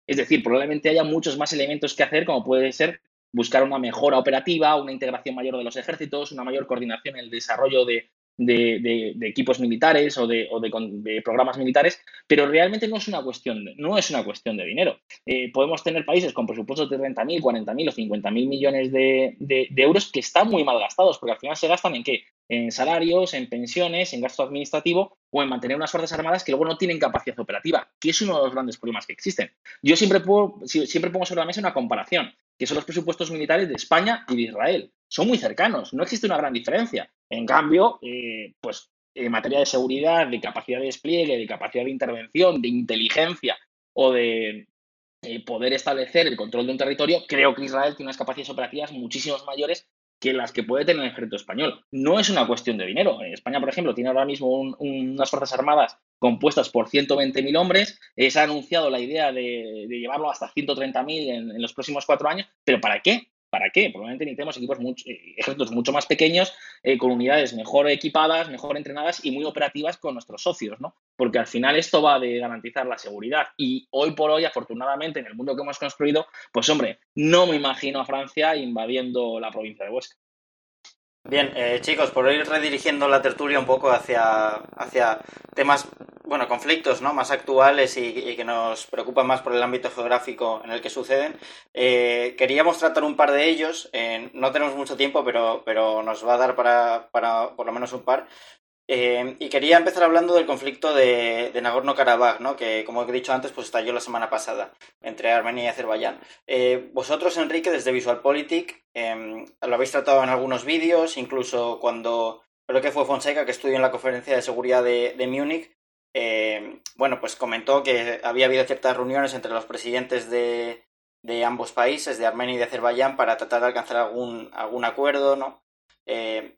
Es decir, probablemente haya muchos más elementos que hacer, como puede ser buscar una mejora operativa, una integración mayor de los ejércitos, una mayor coordinación en el desarrollo de, de, equipos militares o, de, programas militares, pero realmente no es una cuestión de, no es una cuestión de dinero. Eh, podemos tener países con presupuestos de 30.000, 40.000 o 50.000 millones de, euros que están muy mal gastados, porque al final se gastan en qué? En salarios, en pensiones, en gasto administrativo o en mantener unas fuerzas armadas que luego no tienen capacidad operativa, que es uno de los grandes problemas que existen. Yo siempre, puedo, siempre pongo sobre la mesa una comparación, que son los presupuestos militares de España y de Israel. Son muy cercanos, no existe una gran diferencia. En cambio, eh, pues en materia de seguridad, de capacidad de despliegue, de capacidad de intervención, de inteligencia o de eh, poder establecer el control de un territorio, creo que Israel tiene unas capacidades operativas muchísimo mayores que las que puede tener el ejército español. No es una cuestión de dinero. España, por ejemplo, tiene ahora mismo unas fuerzas armadas compuestas por 120.000 hombres. se ha anunciado la idea de, llevarlo hasta 130.000 en, en los próximos cuatro años. ¿Pero para qué? ¿Para qué? Probablemente necesitemos equipos eh, ejércitos mucho más pequeños, eh, con unidades mejor equipadas, mejor entrenadas y muy operativas con nuestros socios, ¿no? Porque al final esto va de garantizar la seguridad. Y hoy por hoy, afortunadamente, en el mundo que hemos construido, pues hombre, no me imagino a Francia invadiendo la provincia de Huesca. Bien, eh, chicos, por ir redirigiendo la tertulia un poco hacia, hacia temas bueno, conflictos ¿no? más actuales y, que nos preocupan más por el ámbito geográfico en el que suceden. Eh, queríamos tratar un par de ellos. no tenemos mucho tiempo, pero, pero nos va a dar para, para por lo menos un par. Eh, y quería empezar hablando del conflicto de, Nagorno-Karabaj, ¿no? que como he dicho antes, pues estalló la semana pasada entre Armenia y Azerbaiyán. Eh, vosotros, Enrique, desde VisualPolitik, eh, lo habéis tratado en algunos vídeos, incluso cuando creo que fue Fonseca que estudió en la conferencia de seguridad de, de Múnich, eh, bueno, pues comentó que había habido ciertas reuniones entre los presidentes de, de ambos países, de Armenia y de Azerbaiyán, para tratar de alcanzar algún, algún acuerdo, ¿no? Eh,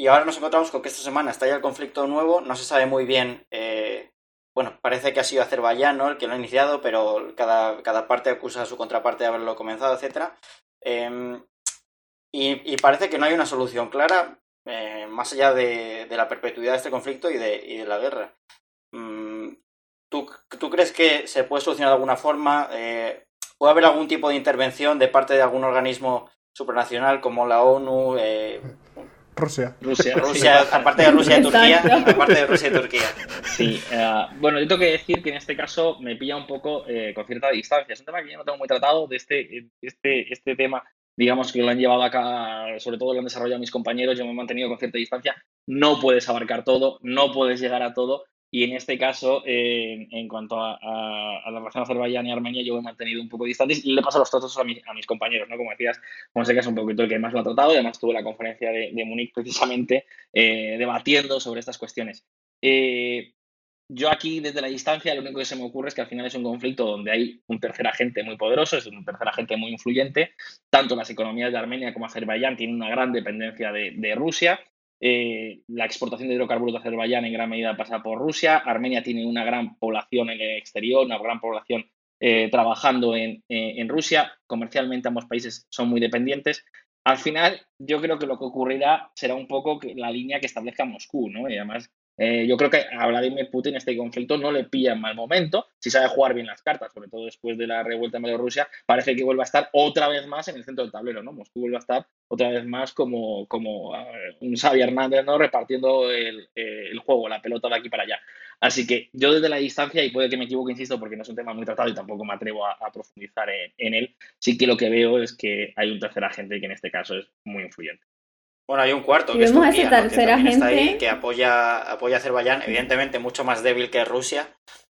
y ahora nos encontramos con que esta semana está ya el conflicto nuevo, no se sabe muy bien, eh, bueno, parece que ha sido Azerbaiyán el que lo ha iniciado, pero cada, cada parte acusa a su contraparte de haberlo comenzado, etc. Em, y, parece que no hay una solución clara, eh, más allá de, la perpetuidad de este conflicto y de, la guerra. Mm, ¿tú, ¿tú, crees que se puede solucionar de alguna forma? Eh, ¿Puede haber algún tipo de intervención de parte de algún organismo supranacional como la ONU? Rusia. Rusia, [LAUGHS] Rusia, aparte de Rusia y Turquía, aparte de Rusia y Turquía. Sí, uh, bueno, yo tengo que decir que en este caso me pilla un poco eh, con cierta distancia. Es un tema que yo no tengo muy tratado de este, este, este tema, digamos que lo han llevado acá, sobre todo lo han desarrollado mis compañeros, yo me he mantenido con cierta distancia. No puedes abarcar todo, no puedes llegar a todo. Y en este caso, eh, en cuanto a, a, a, la relación Azerbaiyán y Armenia, yo he mantenido un poco distantes y le paso los tratos a, mi, a mis compañeros, ¿no? Como decías, Fonseca es un poquito el que más lo ha tratado y además tuve la conferencia de, de Múnich precisamente eh, debatiendo sobre estas cuestiones. Eh, yo aquí, desde la distancia, lo único que se me ocurre es que al final es un conflicto donde hay un tercer agente muy poderoso, es un tercer agente muy influyente. Tanto las economías de Armenia como Azerbaiyán tienen una gran dependencia de, de Rusia eh, la exportación de hidrocarburos de Azerbaiyán en gran medida pasa por Rusia. Armenia tiene una gran población en el exterior, una gran población eh, trabajando en, eh, en, Rusia. Comercialmente ambos países son muy dependientes. Al final, yo creo que lo que ocurrirá será un poco la línea que establezca Moscú, ¿no? Y además, eh, yo creo que a Vladimir Putin este conflicto no le pilla en mal momento, si sabe jugar bien las cartas, sobre todo después de la revuelta en Bielorrusia, parece que vuelve a estar otra vez más en el centro del tablero, ¿no? Moscú vuelve a estar otra vez más como, como uh, un Xavi Hernández, ¿no? Repartiendo el, eh, el, juego, la pelota de aquí para allá. Así que yo desde la distancia, y puede que me equivoque, insisto, porque no es un tema muy tratado y tampoco me atrevo a, profundizar en él, sí que lo que veo es que hay un tercer agente que en este caso es muy influyente. Bueno, hay un cuarto que es Turquía, ¿no? que gente... está ahí, que apoya, apoya a Azerbaiyán, evidentemente mucho más débil que Rusia,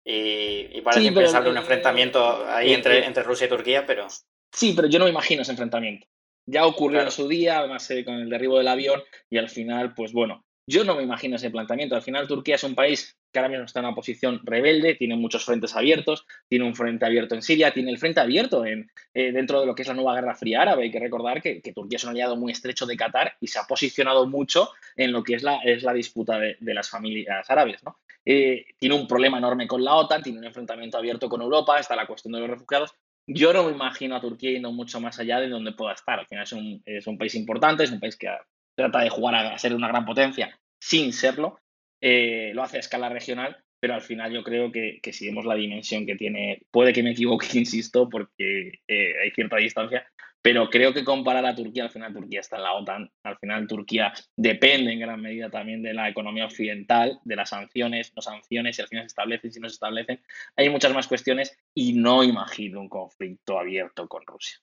y, y parece sí, impensable un enfrentamiento ahí eh, entre, eh, entre Rusia y Turquía, pero... Sí, pero yo no me imagino ese enfrentamiento. Ya ocurrió claro. en su día, además eh, con el derribo del avión, y al final, pues bueno, yo no me imagino ese planteamiento. Al final, Turquía es un país que ahora mismo está en una posición rebelde, tiene muchos frentes abiertos, tiene un frente abierto en Siria, tiene el frente abierto en, eh, dentro de lo que es la nueva Guerra Fría Árabe. Hay que recordar que, Turquía es un aliado muy estrecho de Qatar y se ha posicionado mucho en lo que es la, es la disputa de, de las familias árabes. ¿no? Eh, tiene un problema enorme con la OTAN, tiene un enfrentamiento abierto con Europa, está la cuestión de los refugiados. Yo no me imagino a Turquía yendo mucho más allá de donde pueda estar. Al final es un, es un país importante, es un país que trata de jugar a ser una gran potencia sin serlo, eh, lo hace a escala regional, pero al final yo creo que, que, si vemos la dimensión que tiene, puede que me equivoque, [LAUGHS] insisto, porque eh, hay cierta distancia, pero creo que comparar a Turquía, al final Turquía está en la OTAN, al final Turquía depende en gran medida también de la economía occidental, de las sanciones, no sanciones, si al final se establecen, si no se establecen, hay muchas más cuestiones y no imagino un conflicto abierto con Rusia.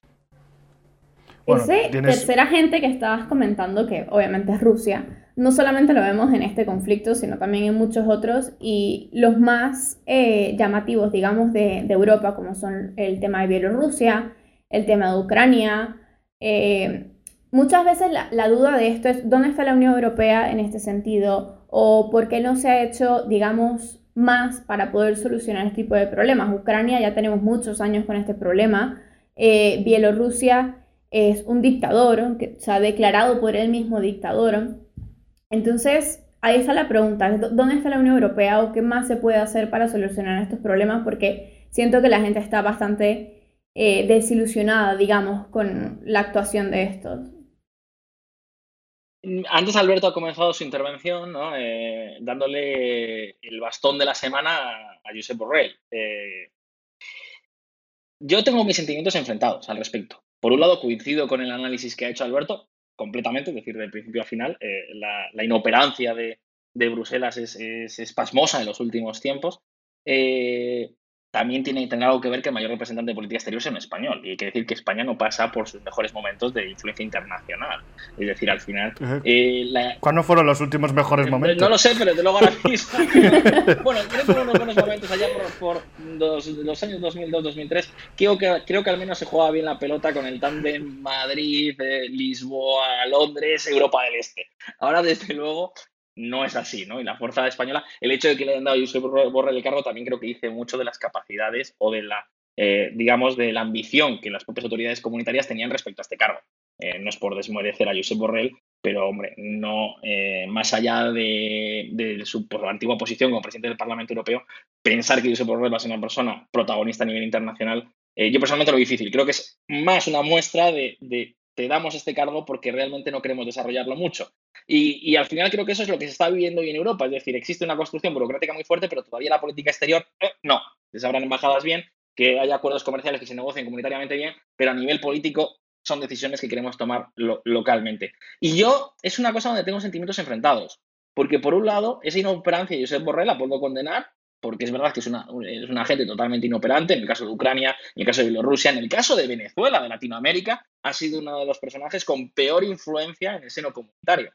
Bueno, Ese tienes... tercer agente que estabas comentando, que obviamente es Rusia, no solamente lo vemos en este conflicto, sino también en muchos otros, y los más eh, llamativos, digamos, de, de, Europa, como son el tema de Bielorrusia, el tema de Ucrania. Eh, muchas veces la, la, duda de esto es dónde está la Unión Europea en este sentido, o por qué no se ha hecho, digamos, más para poder solucionar este tipo de problemas. Ucrania ya tenemos muchos años con este problema. Eh, Bielorrusia es un dictador que se ha declarado por él mismo dictador. Entonces, ahí está la pregunta, ¿dónde está la Unión Europea o qué más se puede hacer para solucionar estos problemas? Porque siento que la gente está bastante eh, desilusionada, digamos, con la actuación de estos. Antes Alberto ha comenzado su intervención ¿no? eh, dándole el bastón de la semana a, a Josep Borrell. Eh, yo tengo mis sentimientos enfrentados al respecto. Por un lado, coincido con el análisis que ha hecho Alberto, completamente, es decir, del principio a final, eh, la, inoperancia de, de Bruselas es, es espasmosa en los últimos tiempos. Eh, también tiene, tener algo que ver que el mayor representante de política exterior es un español. Y hay que decir que España no pasa por sus mejores momentos de influencia internacional. Es decir, al final. Eh, ¿Cuándo fueron los últimos mejores eh, momentos? No lo sé, pero desde luego ahora mismo. [LAUGHS] bueno, creo que unos buenos momentos allá por, los, años 2002-2003. Creo que, creo que al menos se jugaba bien la pelota con el tándem Madrid, eh, Lisboa, Londres, Europa del Este. Ahora, desde luego, no es así, ¿no? Y la fuerza española, el hecho de que le hayan dado a Josep Borrell el cargo también creo que dice mucho de las capacidades o de la, eh, digamos, de la ambición que las propias autoridades comunitarias tenían respecto a este cargo. Eh, no es por desmerecer a Josep Borrell, pero hombre, no eh, más allá de, su antigua posición como presidente del Parlamento Europeo, pensar que Josep Borrell va a ser una persona protagonista a nivel internacional, yo personalmente lo veo difícil. Creo que es más una muestra de te damos este cargo porque realmente no queremos desarrollarlo mucho. Y, al final creo que eso es lo que se está viviendo hoy en Europa. Es decir, existe una construcción burocrática muy fuerte, pero todavía la política exterior eh, no. Les habrán embajadas bien, que haya acuerdos comerciales que se negocien comunitariamente bien, pero a nivel político son decisiones que queremos tomar localmente. Y yo es una cosa donde tengo sentimientos enfrentados. Porque por un lado, esa inoperancia de Josep Borrell la puedo condenar, porque es verdad que es una, es una gente totalmente inoperante, en el caso de Ucrania, en el caso de Bielorrusia, en el caso de Venezuela, de Latinoamérica, ha sido uno de los personajes con peor influencia en el seno comunitario.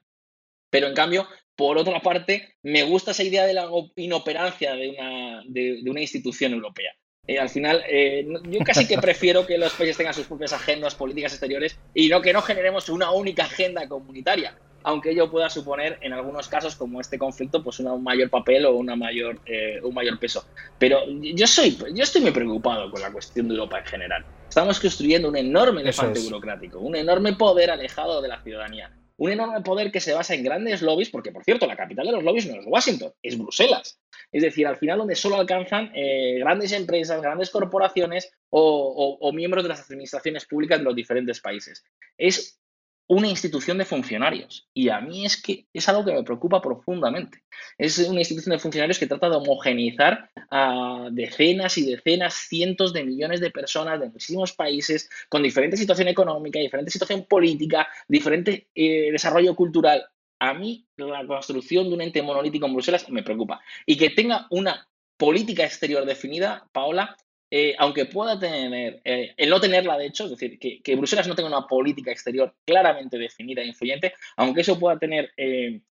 Pero en cambio, por otra parte, me gusta esa idea de la inoperancia de una, de, una institución europea. Eh, al final, eh, yo casi que prefiero que los países tengan sus propias agendas políticas exteriores y no que no generemos una única agenda comunitaria aunque ello pueda suponer en algunos casos como este conflicto pues un mayor papel o una mayor, eh, un mayor peso. Pero yo, soy, yo estoy muy preocupado con la cuestión de Europa en general. Estamos construyendo un enorme elefante burocrático, un enorme poder alejado de la ciudadanía, un enorme poder que se basa en grandes lobbies, porque por cierto, la capital de los lobbies no es Washington, es Bruselas. Es decir, al final donde solo alcanzan eh, grandes empresas, grandes corporaciones o, o, miembros de las administraciones públicas de los diferentes países. Es una institución de funcionarios. Y a mí es que es algo que me preocupa profundamente. Es una institución de funcionarios que trata de homogeneizar a decenas y decenas, cientos de millones de personas de muchísimos países con diferente situación económica, diferente situación política, diferente eh, desarrollo cultural. A mí la construcción de un ente monolítico en Bruselas me preocupa. Y que tenga una política exterior definida, Paola, eh, aunque pueda tener, eh, el no tenerla de hecho, es decir, que, Bruselas no tenga una política exterior claramente definida e influyente, aunque eso pueda tener eh,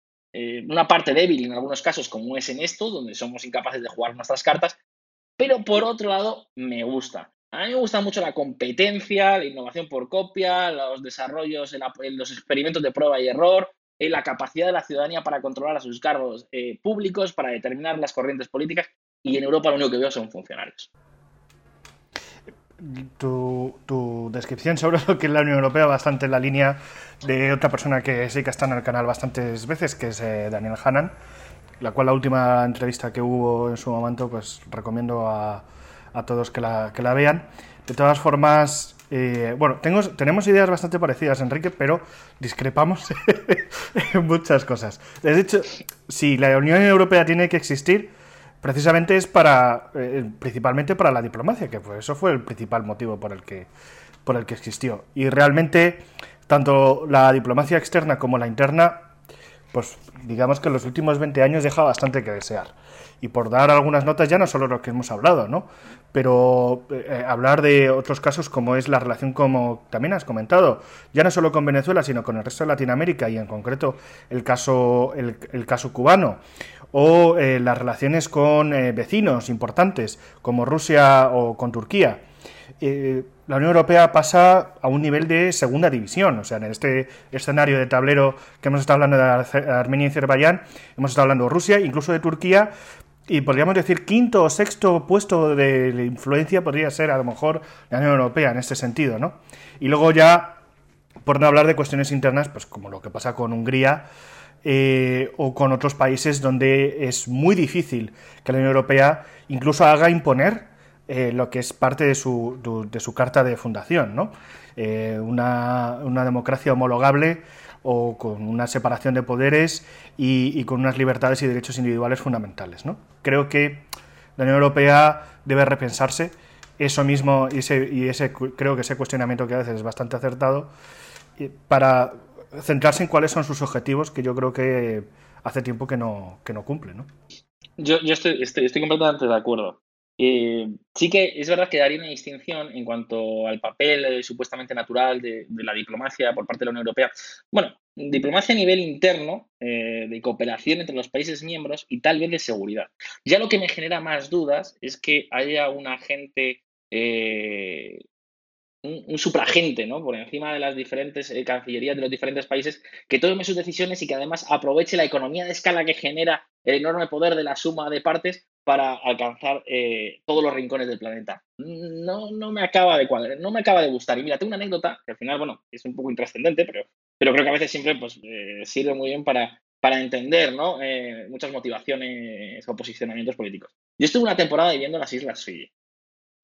una parte débil en algunos casos, como es en esto, donde somos incapaces de jugar nuestras cartas, pero por otro lado, me gusta. A mí me gusta mucho la competencia, la innovación por copia, los desarrollos, los experimentos de prueba y error, la capacidad de la ciudadanía para controlar a sus cargos públicos, para determinar las corrientes políticas, y en Europa lo único que veo son funcionarios tu, descripción sobre lo que es la Unión Europea bastante en la línea de otra persona que sí que está en el canal bastantes veces, que es eh, Daniel Hannan, la cual la última entrevista que hubo en su momento, pues recomiendo a, todos que la, que la vean. De todas formas, eh, bueno, tengo, tenemos ideas bastante parecidas, Enrique, pero discrepamos [LAUGHS] en muchas cosas. De hecho, si la Unión Europea tiene que existir, precisamente es para, eh, principalmente para la diplomacia, que pues eso fue el principal motivo por el que, por el que existió. Y realmente, tanto la diplomacia externa como la interna, pues digamos que en los últimos 20 años deja bastante que desear. Y por dar algunas notas, ya no solo lo que hemos hablado, ¿no? Pero eh, hablar de otros casos como es la relación, como también has comentado, ya no solo con Venezuela, sino con el resto de Latinoamérica y en concreto el caso, el caso cubano o eh, las relaciones con eh, vecinos importantes como Rusia o con Turquía. Eh, la Unión Europea pasa a un nivel de segunda división. O sea, en este escenario de tablero que hemos estado hablando de Armenia y Azerbaiyán, hemos estado hablando de Rusia, incluso de Turquía, y podríamos decir quinto o sexto puesto de influencia podría ser a lo mejor la Unión Europea en este sentido, ¿no? Y luego ya, por no hablar de cuestiones internas, pues como lo que pasa con Hungría, eh, o con otros países donde es muy difícil que la Unión Europea incluso haga imponer eh, lo que es parte de su, de su carta de fundación, ¿no? Eh, una, democracia homologable o con una separación de poderes y, con unas libertades y derechos individuales fundamentales. ¿no? Creo que la Unión Europea debe repensarse eso mismo y ese, y ese creo que ese cuestionamiento que a veces es bastante acertado para centrarse en cuáles son sus objetivos, que yo creo que hace tiempo que no, que no cumple, ¿no? Yo, yo estoy, completamente de acuerdo. Eh, sí que es verdad que daría una distinción en cuanto al papel eh, supuestamente natural de, de, la diplomacia por parte de la Unión Europea. Bueno, diplomacia a nivel interno, eh, de cooperación entre los países miembros y tal vez de seguridad. Ya lo que me genera más dudas es que haya un agente eh, un, un, supragente, ¿no? Por encima de las diferentes eh, cancillerías de los diferentes países, que tome sus decisiones y que además aproveche la economía de escala que genera el enorme poder de la suma de partes para alcanzar eh, todos los rincones del planeta. No, no me acaba de cuadrar, no me acaba de gustar. Y mira, tengo una anécdota que al final, bueno, es un poco intrascendente, pero, pero creo que a veces siempre pues, eh, sirve muy bien para, para entender ¿no? Muchas motivaciones o posicionamientos políticos. Yo estuve una temporada viviendo en las Islas Fiji.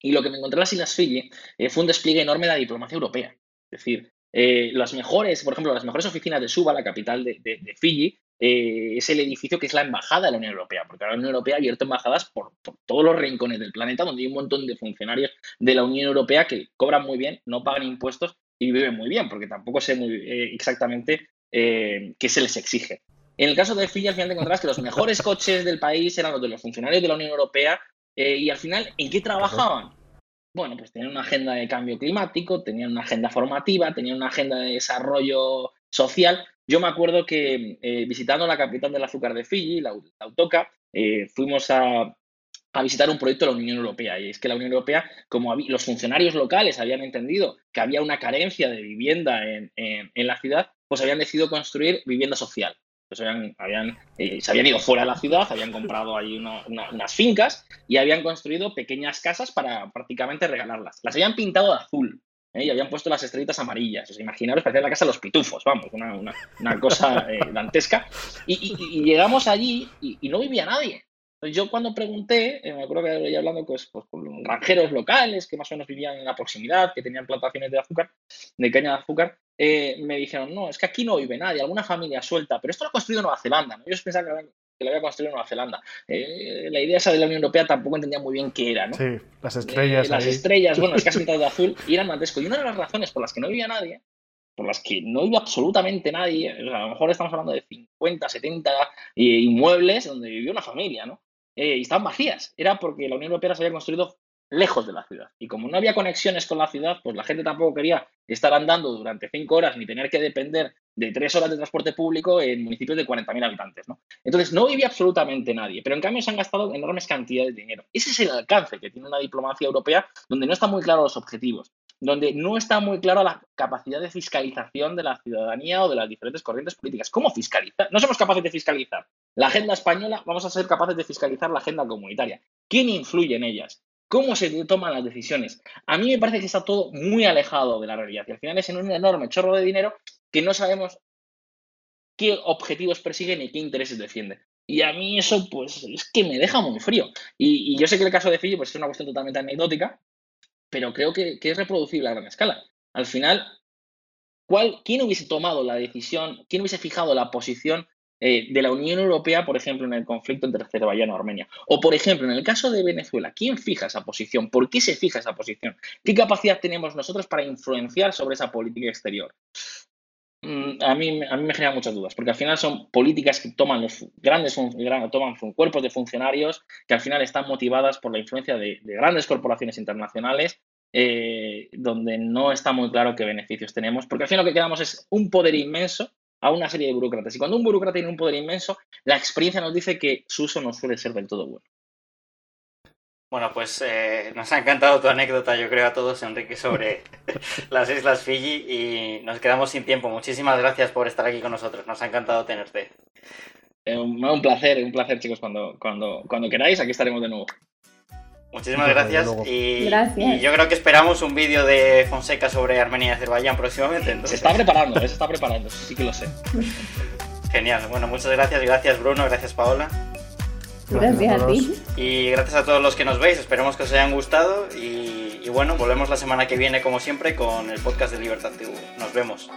Y lo que me encontré en las Islas Fiji eh, fue un despliegue enorme de la diplomacia europea. Es decir, eh, las mejores, por ejemplo, las mejores oficinas de Suba, la capital de, de, Fiji, eh, es el edificio que es la embajada de la Unión Europea, porque la Unión Europea ha abierto embajadas por, por, todos los rincones del planeta, donde hay un montón de funcionarios de la Unión Europea que cobran muy bien, no pagan impuestos y viven muy bien, porque tampoco sé muy exactamente qué se les exige. En el caso de Fiji, al final te encontrarás que los mejores coches del país eran los de los funcionarios de la Unión Europea eh, y al final, ¿en qué trabajaban? Bueno, pues tenían una agenda de cambio climático, tenían una agenda formativa, tenían una agenda de desarrollo social. Yo me acuerdo que eh, visitando la capital del azúcar de Fiji, la, la eh, fuimos a, visitar un proyecto de la Unión Europea. Y es que la Unión Europea, como los funcionarios locales habían entendido que había una carencia de vivienda en, en, en la ciudad, pues habían decidido construir vivienda social. Pues habían, habían eh, se habían ido fuera de la ciudad, habían comprado ahí una, una, unas fincas y habían construido pequeñas casas para prácticamente regalarlas. Las habían pintado de azul ¿eh? y habían puesto las estrellitas amarillas. Os imaginaros, parecía la casa de los pitufos, vamos, una, una, cosa eh, dantesca. Y, llegamos allí y, no vivía nadie. Yo cuando pregunté, me acuerdo que había hablando pues, pues, con granjeros locales que más o menos vivían en la proximidad, que tenían plantaciones de azúcar, de caña de azúcar, eh, me dijeron, no, es que aquí no vive nadie, alguna familia suelta, pero esto lo ha construido Nueva Zelanda, ¿no? Ellos pensaban que, que lo había construido Nueva Zelanda. Eh, la idea esa de la Unión Europea tampoco entendía muy bien qué era, ¿no? Sí, las estrellas. Eh, las estrellas, bueno, es que [LAUGHS] has pintado de azul y eran dantesco. Y una de las razones por las que no vivía nadie, por las que no vivía absolutamente nadie, a lo mejor estamos hablando de 50, 70 inmuebles donde vivió una familia, ¿no? Y estaban vacías, era porque la Unión Europea se había construido lejos de la ciudad. Y como no había conexiones con la ciudad, pues la gente tampoco quería estar andando durante cinco horas ni tener que depender de tres horas de transporte público en municipios de 40.000 habitantes. ¿no? Entonces, no vivía absolutamente nadie, pero en cambio se han gastado enormes cantidades de dinero. Ese es el alcance que tiene una diplomacia europea donde no están muy claros los objetivos, donde no está muy clara la capacidad de fiscalización de la ciudadanía o de las diferentes corrientes políticas. ¿Cómo fiscalizar? No somos capaces de fiscalizar. La agenda española, vamos a ser capaces de fiscalizar la agenda comunitaria. ¿Quién influye en ellas? cómo se toman las decisiones. A mí me parece que está todo muy alejado de la realidad y al final es en un enorme chorro de dinero que no sabemos qué objetivos persiguen y qué intereses defienden. Y a mí eso, pues, es que me deja muy frío. Y, y yo sé que el caso de Fiji pues, es una cuestión totalmente anecdótica, pero creo que, es reproducible a gran escala. Al final, ¿cuál, ¿quién hubiese tomado la decisión, quién hubiese fijado la posición eh, de la Unión Europea, por ejemplo, en el conflicto entre Azerbaiyán y Armenia. O, por ejemplo, en el caso de Venezuela, ¿quién fija esa posición? ¿Por qué se fija esa posición? ¿Qué capacidad tenemos nosotros para influenciar sobre esa política exterior? Mm, a mí, a mí me genera muchas dudas, porque al final son políticas que toman los grandes toman cuerpos de funcionarios que al final están motivadas por la influencia de, de grandes corporaciones internacionales eh, donde no está muy claro qué beneficios tenemos, porque al final lo que quedamos es un poder inmenso a una serie de burócratas. Y cuando un burócrata tiene un poder inmenso, la experiencia nos dice que su uso no suele ser del todo bueno. Bueno, pues eh, nos ha encantado tu anécdota, yo creo, a todos, Enrique, sobre [LAUGHS] las Islas Fiji y nos quedamos sin tiempo. Muchísimas gracias por estar aquí con nosotros, nos ha encantado tenerte. Eh, un placer, un placer, chicos, cuando, cuando, cuando queráis, aquí estaremos de nuevo. Muchísimas gracias. Y, gracias. y, yo creo que esperamos un vídeo de Fonseca sobre Armenia y Azerbaiyán próximamente. Entonces. Se está preparando, se está preparando, sí que lo sé. [LAUGHS] Genial. Bueno, muchas gracias. Gracias Bruno, gracias Paola. Gracias a ti. Y gracias a todos los que nos veis. Esperemos que os hayan gustado. Y bueno, volvemos la semana que viene, como siempre, con el podcast de Libertad TV. Nos vemos.